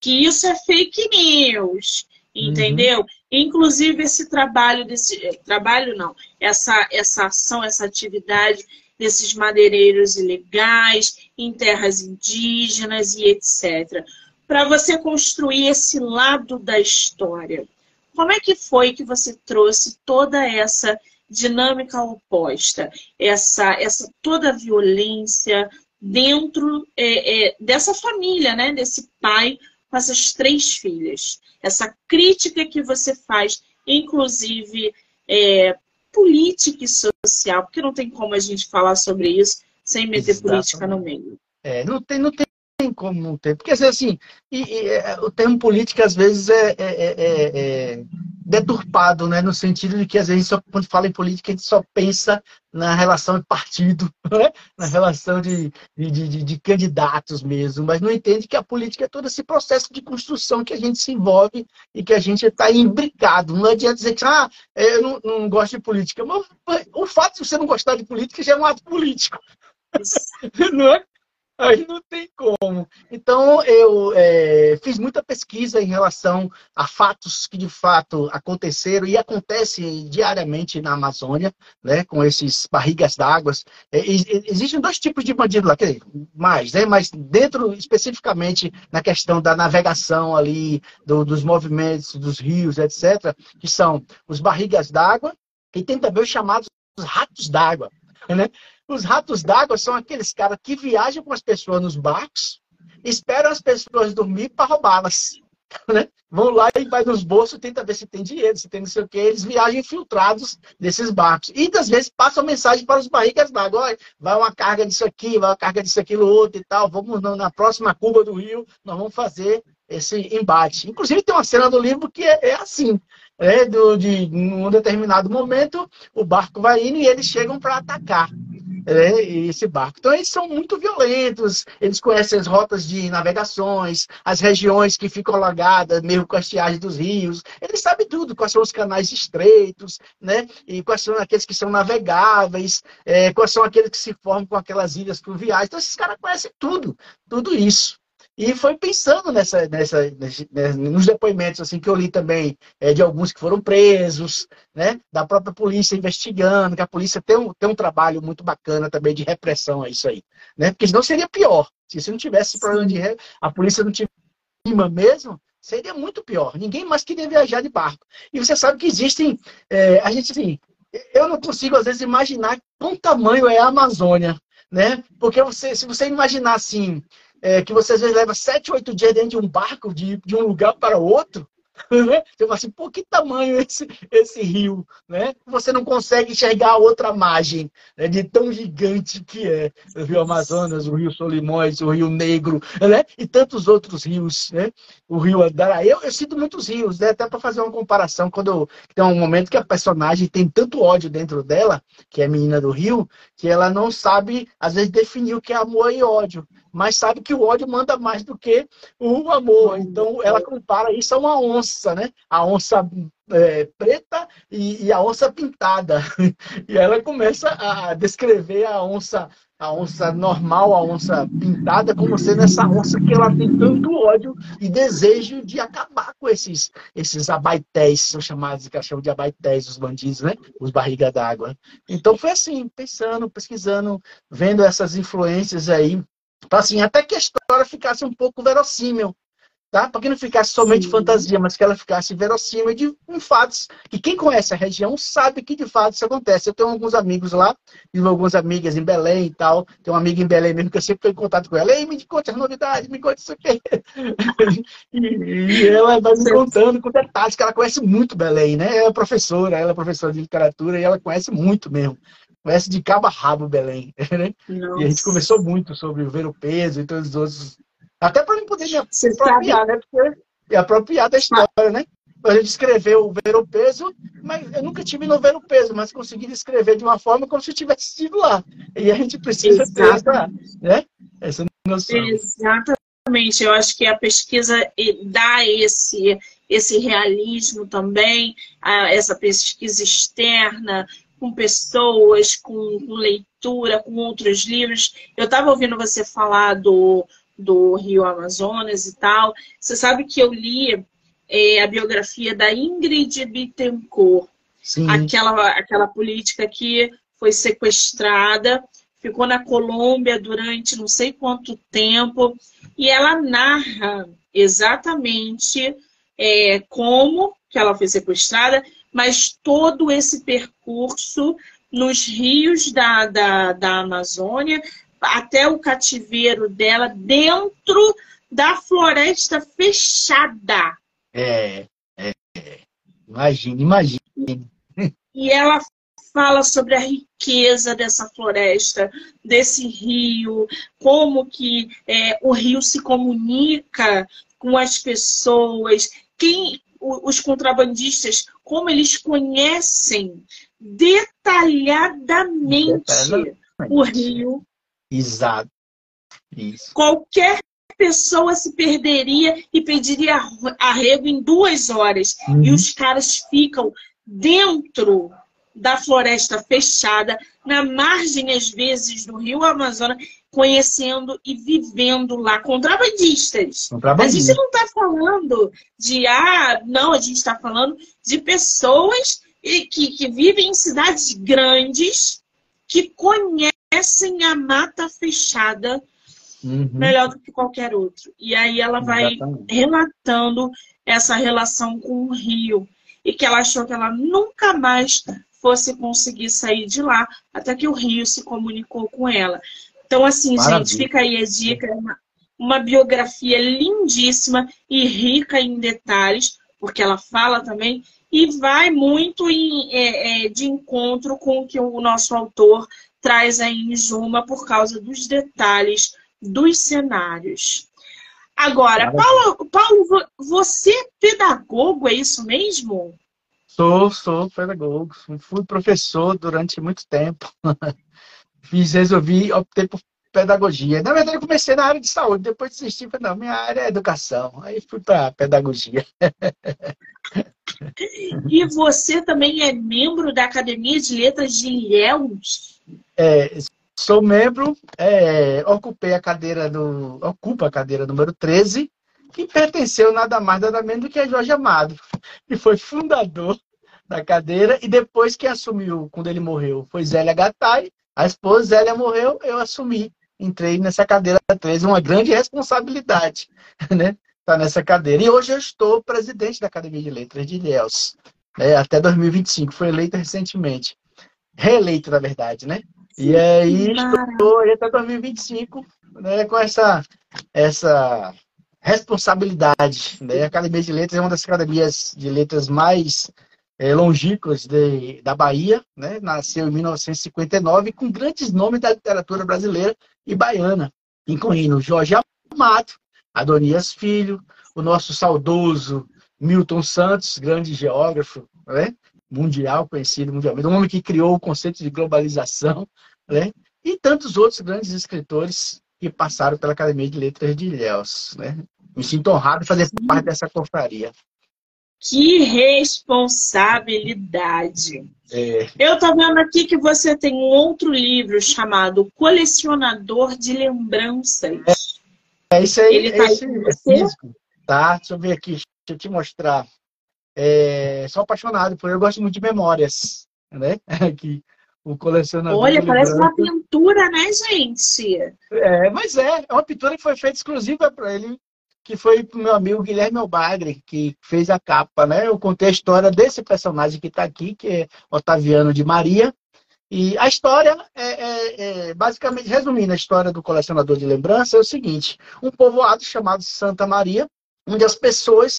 que isso é fake news, uhum. entendeu? Uhum. Inclusive esse trabalho desse eh, trabalho não, essa essa ação, essa atividade desses madeireiros ilegais em terras indígenas e etc para você construir esse lado da história. Como é que foi que você trouxe toda essa dinâmica oposta, essa, essa toda a violência dentro é, é, dessa família, né? Desse pai com essas três filhas. Essa crítica que você faz, inclusive é, política e social, porque não tem como a gente falar sobre isso sem meter Exatamente. política no meio. É, não tem, não tem como não ter. Porque, assim, e, e, é, o termo política, às vezes, é, é, é, é, deturpado, né? no sentido de que, às vezes, só, quando fala em política, a gente só pensa na relação de partido, né? na relação de, de, de, de, candidatos mesmo, mas não entende que a política é todo esse processo de construção que a gente se envolve e que a gente está imbricado. Não adianta dizer que ah, eu não, não gosto de política. Mas o fato de você não gostar de política já é um ato político. não é? Aí não tem como. Então, eu é, fiz muita pesquisa em relação a fatos que de fato aconteceram e acontecem diariamente na Amazônia, né, com esses barrigas d'água. É, existem dois tipos de bandido lá, dizer, mais, né, mas dentro especificamente na questão da navegação ali, do, dos movimentos dos rios, etc., que são os barrigas d'água e tem também os chamados ratos d'água. Né? Os ratos d'água são aqueles caras que viajam com as pessoas nos barcos, esperam as pessoas dormir para roubá-las. Né? Vão lá e vai nos bolsos, tenta ver se tem dinheiro, se tem não sei o que. Eles viajam infiltrados desses barcos. E às vezes passam mensagem para os barrigas d'água: vai uma carga disso aqui, vai uma carga disso, aquilo, outro e tal. Vamos na próxima curva do rio, nós vamos fazer esse embate. Inclusive, tem uma cena do livro que é, é assim: é, do, de um determinado momento, o barco vai indo e eles chegam para atacar né, esse barco. Então, eles são muito violentos, eles conhecem as rotas de navegações, as regiões que ficam alagadas, mesmo com a estiagem dos rios. Eles sabem tudo, quais são os canais estreitos, né, e quais são aqueles que são navegáveis, é, quais são aqueles que se formam com aquelas ilhas fluviais. Então, esses caras conhecem tudo, tudo isso. E foi pensando nessa, nessa, nos depoimentos assim que eu li também é, de alguns que foram presos, né, da própria polícia investigando, que a polícia tem um, tem um trabalho muito bacana também de repressão a isso aí, né, porque senão seria pior. Se você não tivesse problema de a polícia não tivesse mesmo, seria muito pior. Ninguém mais queria viajar de barco. E você sabe que existem, é, a gente assim, eu não consigo às vezes imaginar quão tamanho é a Amazônia, né? Porque você, se você imaginar assim, é, que você às vezes leva sete, oito dias dentro de um barco, de, de um lugar para outro, Né? Você fala assim, pô, que tamanho esse, esse rio, né? Você não consegue enxergar a outra margem né? de tão gigante que é o Rio Amazonas, o Rio Solimões, o Rio Negro, né? E tantos outros rios, né? O Rio Andaraí. Eu, eu sinto muitos rios, né? Até para fazer uma comparação, quando eu, tem um momento que a personagem tem tanto ódio dentro dela, que é a menina do rio, que ela não sabe, às vezes, definir o que é amor e ódio mas sabe que o ódio manda mais do que o amor. Então, ela compara isso a uma onça, né? A onça é, preta e, e, a onça pintada. E ela começa a descrever a onça, a onça normal, a onça pintada, como sendo essa onça que ela tem tanto ódio e desejo de acabar com esses, esses abaités, são chamados, que ela chama de abaités, os bandidos, né? Os barriga d'água. Então foi assim, pensando, pesquisando, vendo essas influências aí para assim, até que a história ficasse um pouco verossímil, tá? Para que não ficasse somente Sim. fantasia, mas que ela ficasse verossímil de um fatos. E quem conhece a região sabe que de fato isso acontece. Eu tenho alguns amigos lá, e algumas amigas em Belém e tal. Tem uma amiga em Belém mesmo que eu sempre estou em contato com ela. Ei, me conte as novidades, me conte isso aqui. e, e ela vai me contando com detalhes, que ela conhece muito Belém, né? Ela é professora, ela é professora de literatura e ela conhece muito mesmo conhece de cabo a rabo Belém. Né? E a gente conversou muito sobre o ver o peso e todos os outros. Até para poder me apropriar, né? Porque me apropriar da história, né? A gente escreveu o ver o peso, mas eu nunca tive no ver o peso, mas consegui descrever de uma forma como se eu tivesse sido lá. E a gente precisa Exato. ter essa, né? essa noção. Exatamente. Eu acho que a pesquisa dá esse, esse realismo também, essa pesquisa externa, com pessoas, com, com leitura, com outros livros. Eu estava ouvindo você falar do, do Rio Amazonas e tal. Você sabe que eu li é, a biografia da Ingrid Bittencourt, aquela, aquela política que foi sequestrada, ficou na Colômbia durante não sei quanto tempo, e ela narra exatamente é, como que ela foi sequestrada, mas todo esse percurso nos rios da, da, da Amazônia, até o cativeiro dela, dentro da floresta fechada. É, é, é. imagine, imagine. E ela fala sobre a riqueza dessa floresta, desse rio, como que é, o rio se comunica com as pessoas, quem os contrabandistas, como eles conhecem detalhadamente, detalhadamente. o rio. Exato. Isso. Qualquer pessoa se perderia e pediria arrego em duas horas. Uhum. E os caras ficam dentro da floresta fechada, na margem, às vezes, do rio Amazonas, conhecendo e vivendo lá contrabandistas. A gente não está falando de, ah, não, a gente está falando de pessoas que, que vivem em cidades grandes, que conhecem a mata fechada uhum. melhor do que qualquer outro. E aí ela vai Exatamente. relatando essa relação com o rio. E que ela achou que ela nunca mais fosse conseguir sair de lá, até que o rio se comunicou com ela. Então, assim, Maravilha. gente, fica aí a dica. É uma, uma biografia lindíssima e rica em detalhes, porque ela fala também e vai muito em, é, é, de encontro com o que o nosso autor traz aí em Juma por causa dos detalhes dos cenários. Agora, Paulo, Paulo, você é pedagogo, é isso mesmo? Sou, sou pedagogo. Fui professor durante muito tempo. fiz, resolvi, optei por pedagogia. Na verdade, eu comecei na área de saúde, depois desisti, falei, não, minha área é educação. Aí fui para pedagogia. E você também é membro da Academia de Letras de Ilhéus? É, sou membro, é, ocupei a cadeira do. Ocupa a cadeira número 13, que pertenceu nada mais, nada menos do que a Jorge Amado, que foi fundador da cadeira, e depois quem assumiu, quando ele morreu, foi Zélia Gattai, a esposa Zélia morreu, eu assumi. Entrei nessa cadeira 13, uma grande responsabilidade, né? Tá nessa cadeira. E hoje eu estou presidente da Academia de Letras de Ilhéus, né? até 2025. Foi eleito recentemente. Reeleito, na verdade, né? E aí estou até 2025, né? Com essa, essa responsabilidade. Né? A Academia de Letras é uma das academias de letras mais é, longínquas de, da Bahia, né? nasceu em 1959 com grandes nomes da literatura brasileira e baiana, incluindo Jorge Amado, Adonias Filho, o nosso saudoso Milton Santos, grande geógrafo né? mundial, conhecido mundialmente, um homem que criou o conceito de globalização, né? e tantos outros grandes escritores que passaram pela Academia de Letras de Ilhéus. Né? Me sinto honrado de fazer parte dessa confraria. Que responsabilidade! É. Eu estou vendo aqui que você tem um outro livro chamado Colecionador de Lembranças. É, é isso aí. Ele tá esse, aí é físico, tá? Deixa eu ver aqui, deixa eu te mostrar. É, sou apaixonado por eu gosto muito de memórias, né? Aqui o colecionador. Olha, parece uma pintura, né, gente? É, mas é, é uma pintura que foi feita exclusiva para ele, que foi para o meu amigo Guilherme Albagre, que fez a capa, né? Eu contei a história desse personagem que está aqui, que é Otaviano de Maria. E a história, é, é, é, basicamente, resumindo a história do colecionador de lembrança, é o seguinte: um povoado chamado Santa Maria, onde as pessoas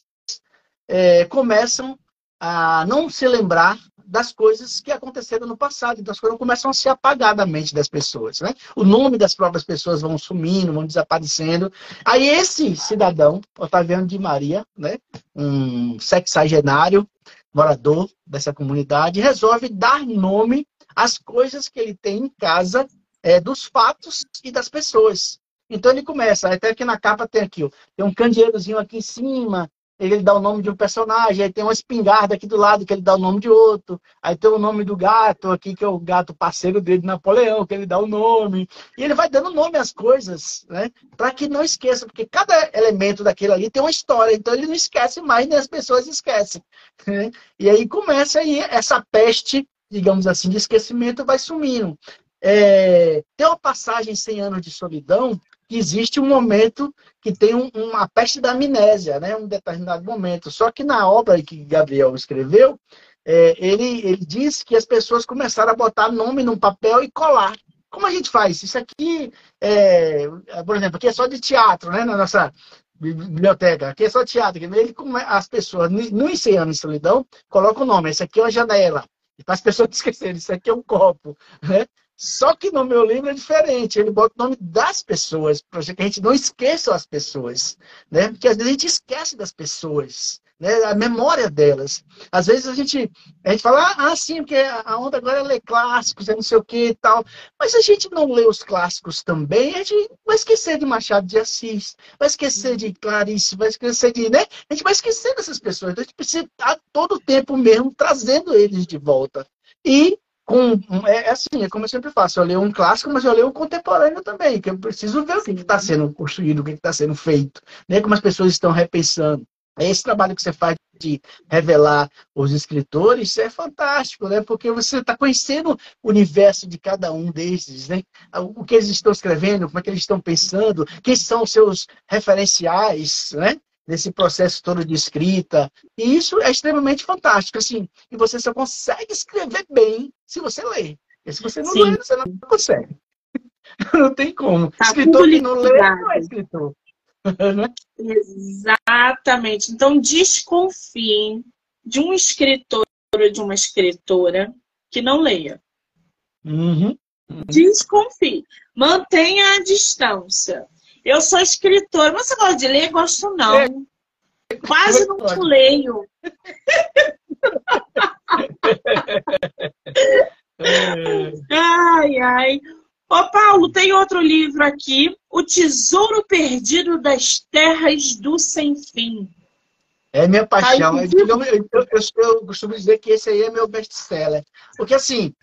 é, começam a não se lembrar das coisas que aconteceram no passado. Então as coisas começam a se apagar da mente das pessoas. Né? O nome das próprias pessoas vão sumindo, vão desaparecendo. Aí esse cidadão, Otaviano de Maria, né? um sexagenário, morador dessa comunidade, resolve dar nome às coisas que ele tem em casa, é, dos fatos e das pessoas. Então ele começa, até aqui na capa tem aqui, ó, tem um candeeirozinho aqui em cima, ele dá o nome de um personagem, aí tem uma espingarda aqui do lado que ele dá o nome de outro, aí tem o nome do gato aqui, que é o gato parceiro dele, Napoleão, que ele dá o nome. E ele vai dando nome às coisas, né? Para que não esqueça, porque cada elemento daquele ali tem uma história, então ele não esquece mais, nem as pessoas esquecem. Né? E aí começa aí essa peste, digamos assim, de esquecimento vai sumindo. É, tem uma passagem 100 anos de solidão que existe um momento que tem um, uma peste da amnésia, né? um determinado momento. Só que na obra que Gabriel escreveu, é, ele, ele que as pessoas começaram a botar nome num papel e colar. Como a gente faz? Isso aqui, é, por exemplo, aqui é só de teatro, né? Na nossa biblioteca. Aqui é só teatro. Ele, as pessoas, no 100 anos de solidão, colocam o nome. Esse aqui é uma janela. Para as pessoas esquecerem, isso aqui é um copo. Né? Só que no meu livro é diferente, ele bota o nome das pessoas, para que a gente não esqueça as pessoas, né? Porque às vezes a gente esquece das pessoas, né? A memória delas. Às vezes a gente, a gente fala, ah, sim, porque a onda agora é ler clássicos, é não sei o que e tal. Mas a gente não lê os clássicos também, a gente vai esquecer de Machado de Assis, vai esquecer de Clarice, vai esquecer de, né? A gente vai esquecer dessas pessoas. Então a gente precisa estar todo o tempo mesmo trazendo eles de volta. E é, é, assim, é como eu sempre faço, eu leio um clássico, mas eu leio um contemporâneo também, que eu preciso ver o que está sendo construído, o que está sendo feito, né? como as pessoas estão repensando. Esse trabalho que você faz de revelar os escritores é fantástico, né? Porque você está conhecendo o universo de cada um desses, né? O que eles estão escrevendo, como é que eles estão pensando, quem são os seus referenciais, né? nesse processo todo de escrita. E isso é extremamente fantástico, assim. E você só consegue escrever bem se você lê. E se você não Sim. lê, você não consegue. não tem como. Tá escritor que não lê não é escritor. Né? Exatamente. Então, desconfiem de um escritor ou de uma escritora que não leia. Uhum. Uhum. Desconfie. Mantenha a distância. Eu sou escritora. Você gosta de ler? Gosto não. É. Quase não leio. ai, ai. Ô, Paulo, tem outro livro aqui. O Tesouro Perdido das Terras do Sem Fim. É minha paixão. eu, eu, eu, eu, costumo dizer que esse aí é meu best-seller. Porque, assim,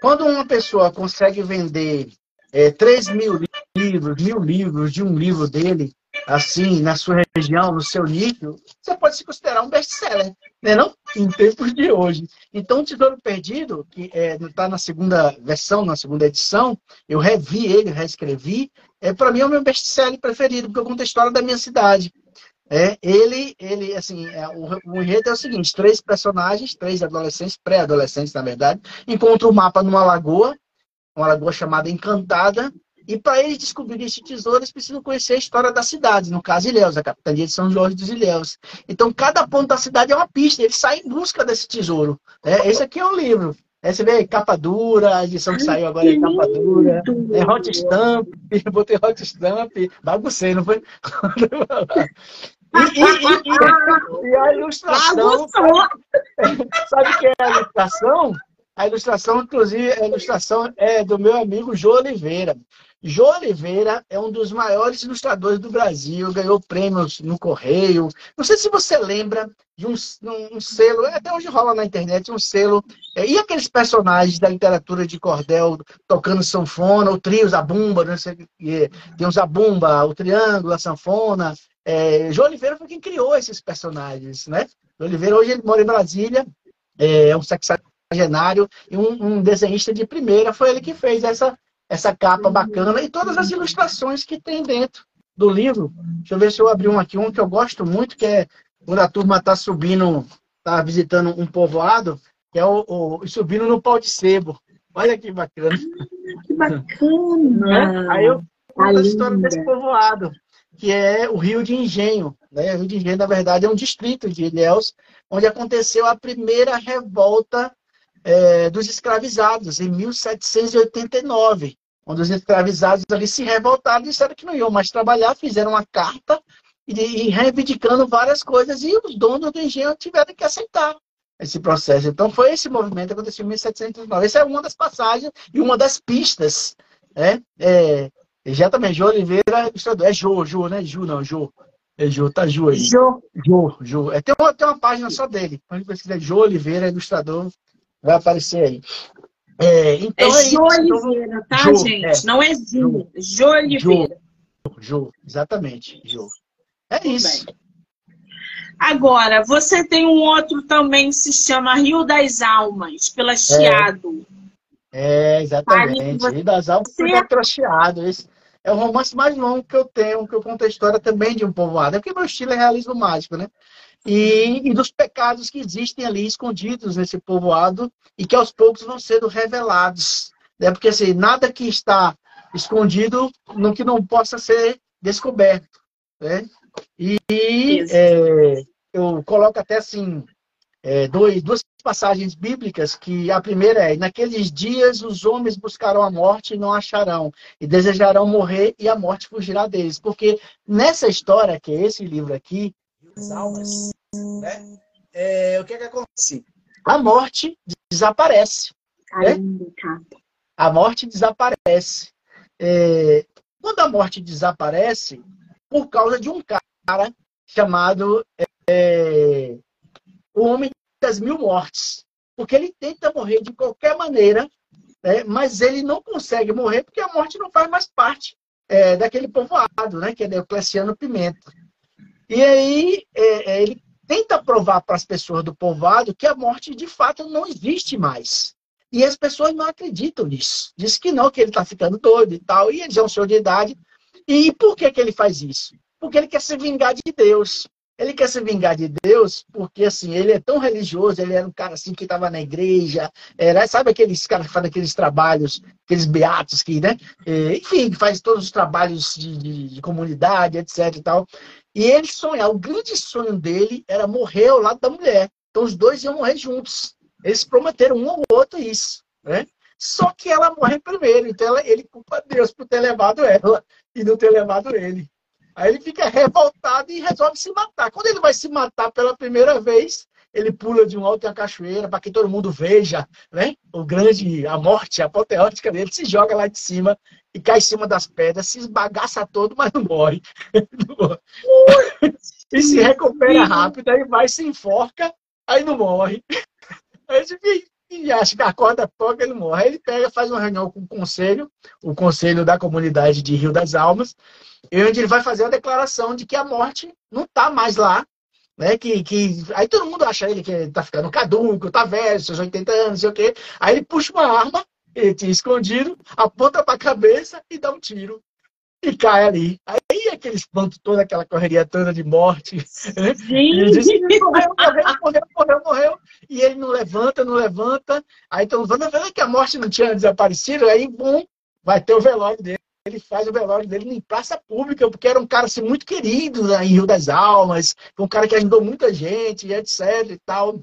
quando uma pessoa consegue vender é, 3 mil livros, mil livros de um livro dele, assim, na sua região, no seu nível, você pode se considerar um best-seller, né não? Em tempos de hoje. Então, o Tesouro Perdido, que está é, tá na segunda versão, na segunda edição, eu revi ele, reescrevi, é, para mim é o meu best-seller preferido, porque eu conto a história da minha cidade. É, ele, ele, assim, é, o, o enredo é o seguinte: três personagens, três adolescentes, pré-adolescentes, na verdade, encontram o um mapa numa lagoa, uma lagoa chamada Encantada, E para eles descobrirem esse tesouro, eles precisam conhecer a história da cidade, no caso Ilhéus, a capitania de São Jorge dos Ilhéus. Então, cada ponto da cidade é uma pista, eles saem em busca desse tesouro. Né? Esse aqui é o livro. Aí você vê capa dura, a edição que saiu agora é capa dura, é hot stamp, botei hot stamp, baguncei, não foi? E, e, e, e a ilustração. Sabe o que é a ilustração? A ilustração, inclusive, a ilustração é do meu amigo Jô Oliveira. Jô Oliveira é um dos maiores ilustradores do Brasil, ganhou prêmios no Correio. Não sei se você lembra de um, um selo, até hoje rola na internet, um selo. É, e aqueles personagens da literatura de cordel tocando sanfona, o trio, a bumba, não sei, tem o Zabumba, o triângulo, a sanfona. É, Jô Oliveira foi quem criou esses personagens, né? Jô Oliveira hoje ele mora em Brasília, é um sexagenário Genário e um, um, desenhista de primeira, foi ele que fez essa, essa capa bacana e todas as ilustrações que tem dentro do livro. Deixa eu ver se eu abri um aqui, um que eu gosto muito, que é quando a turma está subindo, está visitando um povoado, que é o, o, subindo no pau de sebo. Olha que bacana. Que bacana! Aí eu conto a história desse povoado, que é o Rio de Engenho. Né? O Rio de Engenho, na verdade, é um distrito de Ilhéus, onde aconteceu a primeira revolta é, dos escravizados, em 1789, onde os escravizados ali se revoltaram e disseram que não iam mais trabalhar, fizeram uma carta e, e reivindicando várias coisas, e os donos do engenho tiveram que aceitar esse processo. Então, foi esse movimento que aconteceu em 1709. Essa é uma das passagens e uma das pistas. Né? É, já também, Jô Oliveira, é Jô, Jô, né? Ju, não, Jô. É Jô, tá Jô aí. Jô. Jô, Jô. É, tem, uma, tem uma página só dele. Quando pesquisar Jô Oliveira, ilustrador, vai aparecer aí. É, então é, é Jô Oliveira, tá, gente? É. Não é Jô, Jô Oliveira. Jô, Jô, exatamente, Jô. É isso. Bem. Agora, você tem um outro também que se chama Rio das Almas, pela é. Chiado. É, é exatamente. Você... Rio das Almas pela Chiado. Esse é o romance mais longo que eu tenho, que eu conto a história também de um povoado. É porque meu estilo é realismo mágico, né? E, e, dos pecados que existem ali escondidos nesse povoado e que aos poucos vão sendo revelados. Né? Porque assim, nada que está escondido no que não possa ser descoberto. Né? E é, eu coloco até assim é, dois, duas passagens bíblicas que a primeira é naqueles dias os homens buscarão a morte e não acharão e desejarão morrer e a morte fugirá deles porque nessa história que é esse livro aqui as almas né? É, o que, é que acontece? A morte desaparece. Né? A morte desaparece. É, quando a morte desaparece, por causa de um cara chamado é, o Homem das Mil Mortes. Porque ele tenta morrer de qualquer maneira, né? mas ele não consegue morrer porque a morte não faz mais parte é, daquele povoado, né? que é Diocleciano Pimenta. E aí é, é ele tenta provar para as pessoas do povoado que a morte de fato não existe mais. E as pessoas não acreditam nisso. Diz que não, que ele está ficando doido e tal. E ele é um senhor de idade. E por que, que ele faz isso? Porque ele quer se vingar de Deus. Ele quer se vingar de Deus porque, assim, ele é tão religioso, ele era um cara, assim, que estava na igreja, era, sabe aqueles caras que fazem aqueles trabalhos, aqueles beatos que, né, é, enfim, faz todos os trabalhos de, de, de comunidade, etc e tal. E ele sonhava, o grande sonho dele era morrer ao lado da mulher. Então os dois iam morrer juntos. Eles prometeram um ao outro isso, né? Só que ela morre primeiro, então ela, ele culpa Deus por ter levado ela e não ter levado ele. Aí ele fica revoltado e resolve se matar. Quando ele vai se matar pela primeira vez, ele pula de um alto em uma cachoeira para que todo mundo veja, né? O grande, a morte apoteótica dele, se joga lá de cima e cai em cima das pedras, se esbagaça todo, mas não morre. e se recupera rápido, aí vai, se enforca, aí não morre. Aí você e acha que acorda pouco, ele morre. Aí ele pega, faz uma reunião com o conselho, o conselho da comunidade de Rio das Almas, onde ele vai fazer uma declaração de que a morte não está mais lá, né? Que, que aí todo mundo acha ele que ele tá ficando caduco, tá velho, seus 80 anos, não sei o quê. Aí ele puxa uma arma, ele tinha escondido, aponta para a cabeça e dá um tiro. E cai ali. Aí aquele espanto todo, aquela correria toda de morte. Né? Ele diz, morreu, morreu, morreu, morreu, morreu. E ele não levanta, não levanta. Aí estão vendo que a morte não tinha desaparecido. Aí, bum, vai ter o velório dele. Ele faz o velório dele em praça pública, porque era um cara assim, muito querido né, em Rio das Almas, um cara que ajudou muita gente, etc e tal.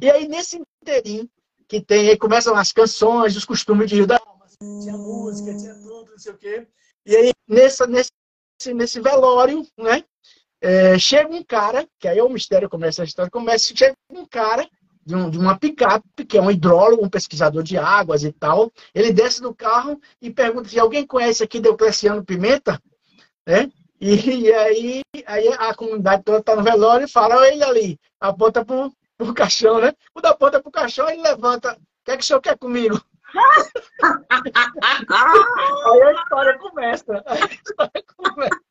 E aí, nesse inteirinho, que tem, aí começam as canções, os costumes de Rio das Almas, tinha música, tinha tudo, não sei o quê. E aí, nessa, nesse, nesse velório, né, é, chega um cara, que aí é o mistério, começa a história, começa, chega um cara de, um, de, uma picape, que é um hidrólogo, um pesquisador de águas e tal. Ele desce do carro e pergunta se alguém conhece aqui Deocleciano Pimenta, né? E, e aí, aí a comunidade toda está no velório e fala, olha ele ali, aponta pro, pro caixão, né? Quando aponta pro caixão, ele levanta, o que é que o senhor quer comigo? aí a história começa. A história começa.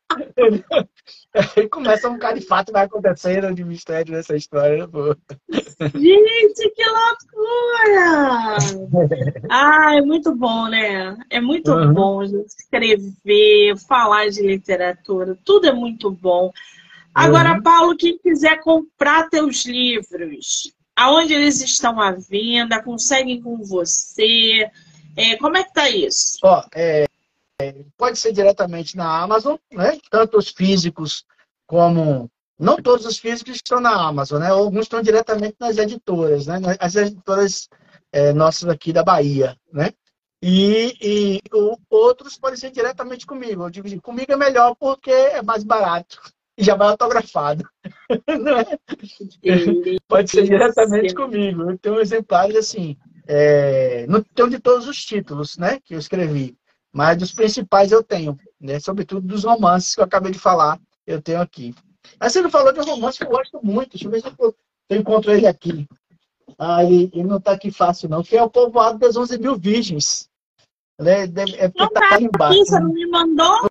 Aí começa um califato vai acontecendo de mistério nessa história. Pô. Gente, que loucura! Ah, é muito bom, né? É muito uhum. bom escrever, falar de literatura, tudo é muito bom. Agora, uhum. Paulo, quem quiser comprar teus livros, aonde eles estão à venda, conseguem com você? É, como é que tá isso? Ó, é, pode ser diretamente na Amazon, né? tanto os físicos como. Não todos os físicos estão na Amazon, né? Alguns estão diretamente nas editoras, né? As editoras é, nossas aqui da Bahia, né? E, e o, outros podem ser diretamente comigo. Eu digo assim, comigo é melhor porque é mais barato e já vai autografado. É? Pode ser diretamente comigo. Eu tenho exemplares assim. É, não tenho de todos os títulos né, que eu escrevi. Mas dos principais eu tenho, né? Sobretudo dos romances que eu acabei de falar, eu tenho aqui. Aí você não falou de um romance que eu gosto muito. Deixa eu ver se eu, eu encontro ele aqui. Ah, ele, ele não está aqui fácil, não. Que é o Povoado das 11 Mil Virgens. Né? É não tá, tá embaixo. Aqui, você não me mandou?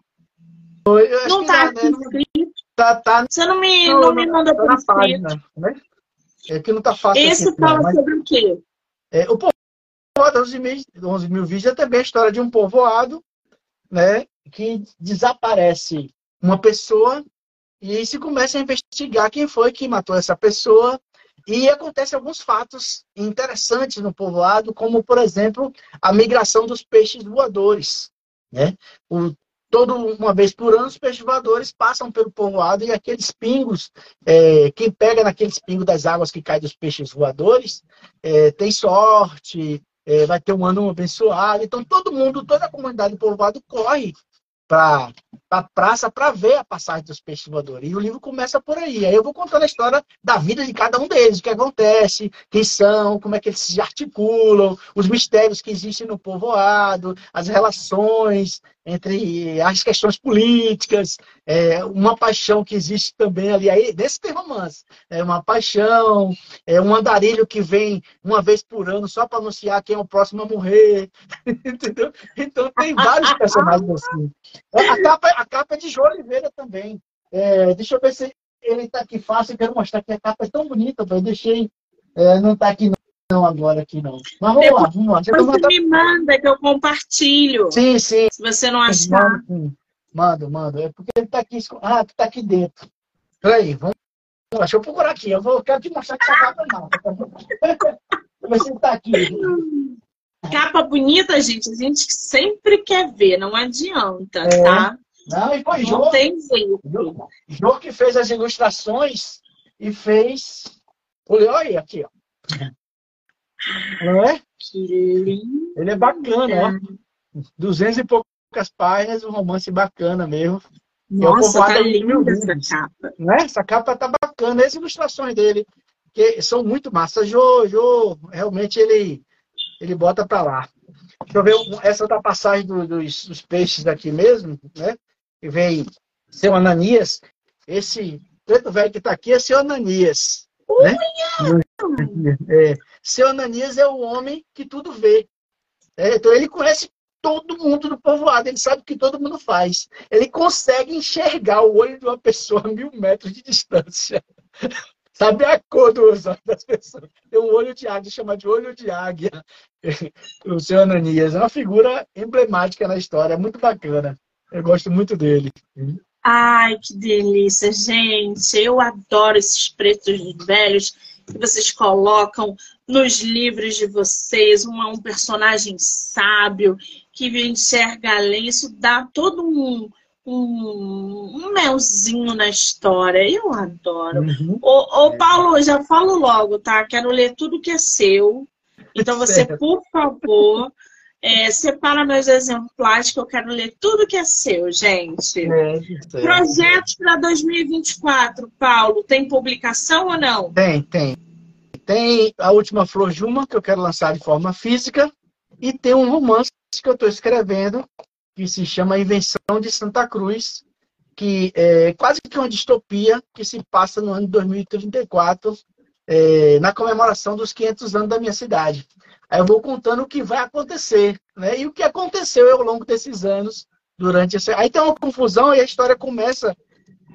não tá não, né? Tá, tá, você não me, não, não me mandou tá por escrito. Página, né? É que não tá fácil. Esse aqui, fala sobre o quê? É, o 11 mil, 11 mil vídeos é também a história de um povoado né, que desaparece uma pessoa e se começa a investigar quem foi que matou essa pessoa e acontecem alguns fatos interessantes no povoado, como, por exemplo, a migração dos peixes voadores. Né? O, todo uma vez por ano, os peixes voadores passam pelo povoado e aqueles pingos, é, quem pega naqueles pingos das águas que caem dos peixes voadores, é, tem sorte, é, vai ter um ano abençoado. Então, todo mundo, toda a comunidade do povoado corre para a pra praça para ver a passagem dos peixes voadores. E o livro começa por aí. Aí eu vou contando a história da vida de cada um deles, o que acontece, quem são, como é que eles se articulam, os mistérios que existem no povoado, as relações entre as questões políticas, é, uma paixão que existe também ali, aí, desse tem romance, é uma paixão, é um andarilho que vem uma vez por ano só para anunciar quem é o próximo a morrer, entendeu? Então tem vários personagens assim. A capa, a capa é de João Oliveira também. É, deixa eu ver se ele está aqui fácil, eu quero mostrar que a capa é tão bonita, eu deixei, é, não está aqui não agora aqui não. Mas vamos Depois, lá, vamos lá. Você mandar... me manda que eu compartilho. Sim, sim. Se você não achar. Manda, manda. É porque ele está aqui. Ah, tu tá aqui dentro. Peraí, vamos. Deixa eu procurar aqui. Eu vou, quero te mostrar que essa capa não. Ver se tá aqui. Capa bonita, gente. A gente sempre quer ver, não adianta, é. tá? Não, e foi Jô. Jeito. Jô que fez as ilustrações e fez. Olha aí, aqui, ó. Não é? Ele é bacana, ó. Duzentos e poucas páginas, um romance bacana mesmo. Nossa, tá linda essa capa. É? Essa capa tá bacana. As ilustrações dele que são muito massas. Jô, Jô, realmente ele, ele bota para lá. Deixa eu ver essa da passagem do, dos, dos, peixes daqui mesmo, né? Que vem seu Ananias. Esse preto velho que está aqui é seu Ananias. Né? É, seu Ananias é o homem que tudo vê. É, então ele conhece todo mundo do povoado, ele sabe o que todo mundo faz. Ele consegue enxergar o olho de uma pessoa a mil metros de distância. Sabe a cor dos olhos das pessoas. Tem um olho de águia, chama de olho de águia. O seu Ananias é uma figura emblemática na história, muito bacana. Eu gosto muito dele. Ai, que delícia, gente. Eu adoro esses pretos velhos que vocês colocam nos livros de vocês, um, um personagem sábio que enxerga além, isso dá todo um, um, um melzinho na história. Eu adoro. Uhum. Ô, ô, Paulo, já falo logo, tá? Quero ler tudo que é seu. Então você, por favor, é, separa meus exemplares que eu quero ler tudo que é seu, gente. É, Projetos para 2024, Paulo, tem publicação ou não? Tem, tem. Tem a última Flor que eu quero lançar de forma física, e tem um romance que eu estou escrevendo, que se chama Invenção de Santa Cruz, que é quase que uma distopia que se passa no ano de 2034, é, na comemoração dos 500 anos da minha cidade. Aí eu vou contando o que vai acontecer, né? E o que aconteceu ao longo desses anos durante esse. Aí tem uma confusão e a história começa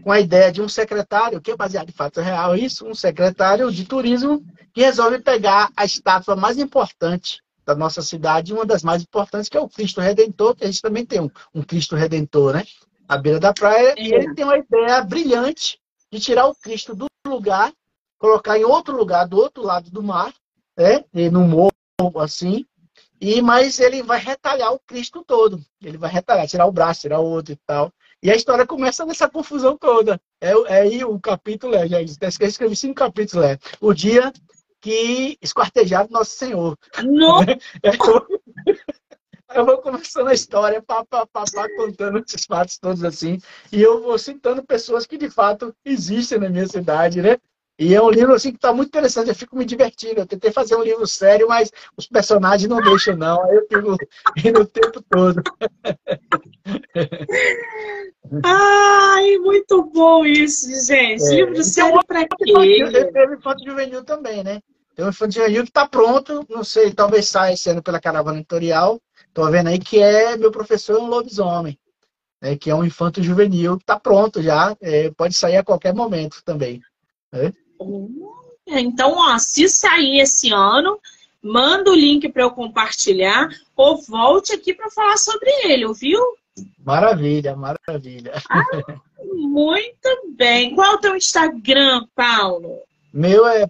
com a ideia de um secretário, que é baseado em fato real, isso, um secretário de turismo que resolve pegar a estátua mais importante da nossa cidade, uma das mais importantes, que é o Cristo Redentor, que a gente também tem um, um Cristo Redentor, né? À beira da praia, e ele tem uma ideia brilhante de tirar o Cristo do lugar, colocar em outro lugar, do outro lado do mar, né? E no morro assim, e mas ele vai retalhar o Cristo todo. Ele vai retalhar, tirar o braço, tirar o outro e tal. E a história começa nessa confusão toda. É, é aí o capítulo, é, já escrevi cinco capítulos, é. O dia que esquartejaram Nosso Senhor. Não! eu vou começando a história, pá, pá, pá, pá, contando esses fatos todos assim. E eu vou citando pessoas que de fato existem na minha cidade, né? E é um livro assim que está muito interessante, eu fico me divertindo. Eu tentei fazer um livro sério, mas os personagens não deixam, não. Aí eu fico rindo o tempo todo. Ai, muito bom isso, gente. É. Livro sério para quê? Teve Infanto Juvenil também, né? Tem um Infanto Juvenil que está pronto, não sei, talvez saia esse ano pela Caravana Editorial. Estou vendo aí que é Meu Professor um Lobisomem. Né, que é um infanto juvenil, está pronto já, é, pode sair a qualquer momento também. Né? Então, ó, se sair esse ano, manda o link para eu compartilhar ou volte aqui para falar sobre ele, ouviu? Maravilha, maravilha. Ah, muito bem. Qual é o teu Instagram, Paulo? Meu é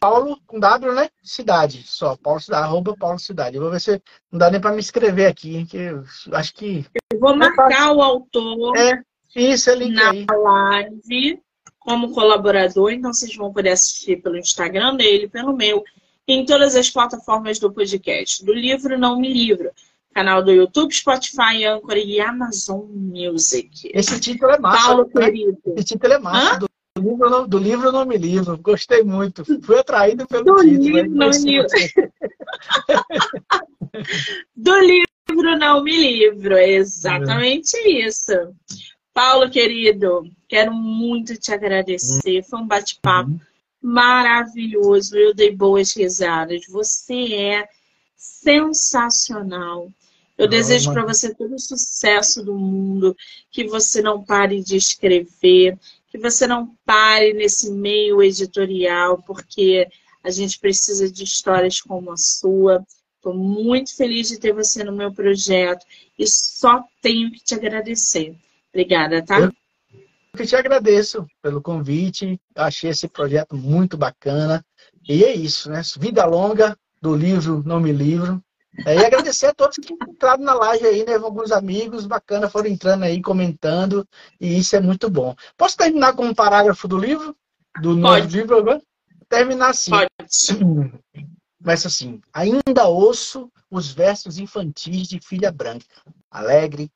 Paulo com W, né? Cidade, só. Paulo Cidade, arroba Paulo Cidade. Eu vou ver se não dá nem para me escrever aqui, que eu acho que. Eu vou marcar o autor. É, isso, é link na aí. live como colaborador, então vocês vão poder assistir pelo Instagram dele, pelo meu, em todas as plataformas do podcast. Do livro Não Me Livro, canal do YouTube, Spotify, Anchor e Amazon Music. Esse título é massa. Paulo, né? querido. Esse título é massa. Do, livro, do livro Não Me Livro. Gostei muito. Fui atraído pelo do título. Livro, não me livro. do livro Não Me Livro. Exatamente é. isso. Paulo, querido, quero muito te agradecer. Foi um bate-papo uhum. maravilhoso. Eu dei boas risadas. Você é sensacional. Eu desejo para você todo o sucesso do mundo, que você não pare de escrever, que você não pare nesse meio editorial, porque a gente precisa de histórias como a sua. Estou muito feliz de ter você no meu projeto e só tenho que te agradecer. Obrigada, tá? Eu que te agradeço pelo convite. Achei esse projeto muito bacana. E é isso, né? Vida longa do livro Não Me Livro. É, e agradecer a todos que entraram na live aí, né? Alguns amigos bacana foram entrando aí, comentando, e isso é muito bom. Posso terminar com um parágrafo do livro? Do novo livro agora? Terminar assim. Pode. Começa assim. Ainda ouço os versos infantis de Filha Branca, alegre,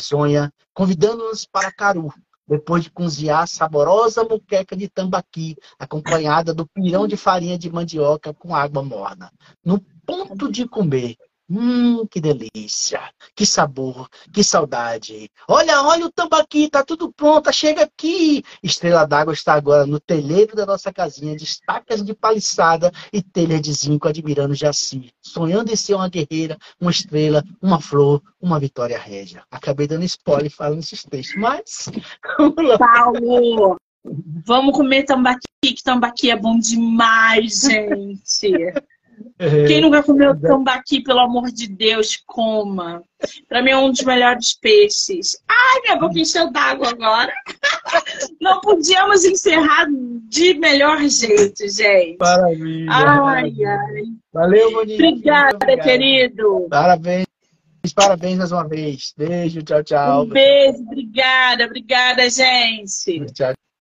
sonha, convidando-nos para Caru, depois de cozinhar a saborosa muqueca de tambaqui, acompanhada do pirão de farinha de mandioca com água morna. No ponto de comer, Hum, que delícia, que sabor, que saudade. Olha, olha o tambaqui, tá tudo pronto, chega aqui. Estrela d'Água está agora no telheiro da nossa casinha, de estacas de paliçada e telha de zinco, admirando Jaci, sonhando em ser uma guerreira, uma estrela, uma flor, uma vitória régia. Acabei dando spoiler falando esses textos, mas... Paulo, vamos comer tambaqui, que tambaqui é bom demais, gente. É. Quem nunca comeu tambaqui, pelo amor de Deus, coma. Para mim é um dos melhores peixes. Ai, minha boca encheu d'água agora. Não podíamos encerrar de melhor jeito, gente. Maravilha. Ai, ai. Valeu, Monique. Obrigada, querido. Parabéns. Parabéns mais uma vez. Beijo, tchau, tchau. Um beijo, obrigada, obrigada, gente. Tchau.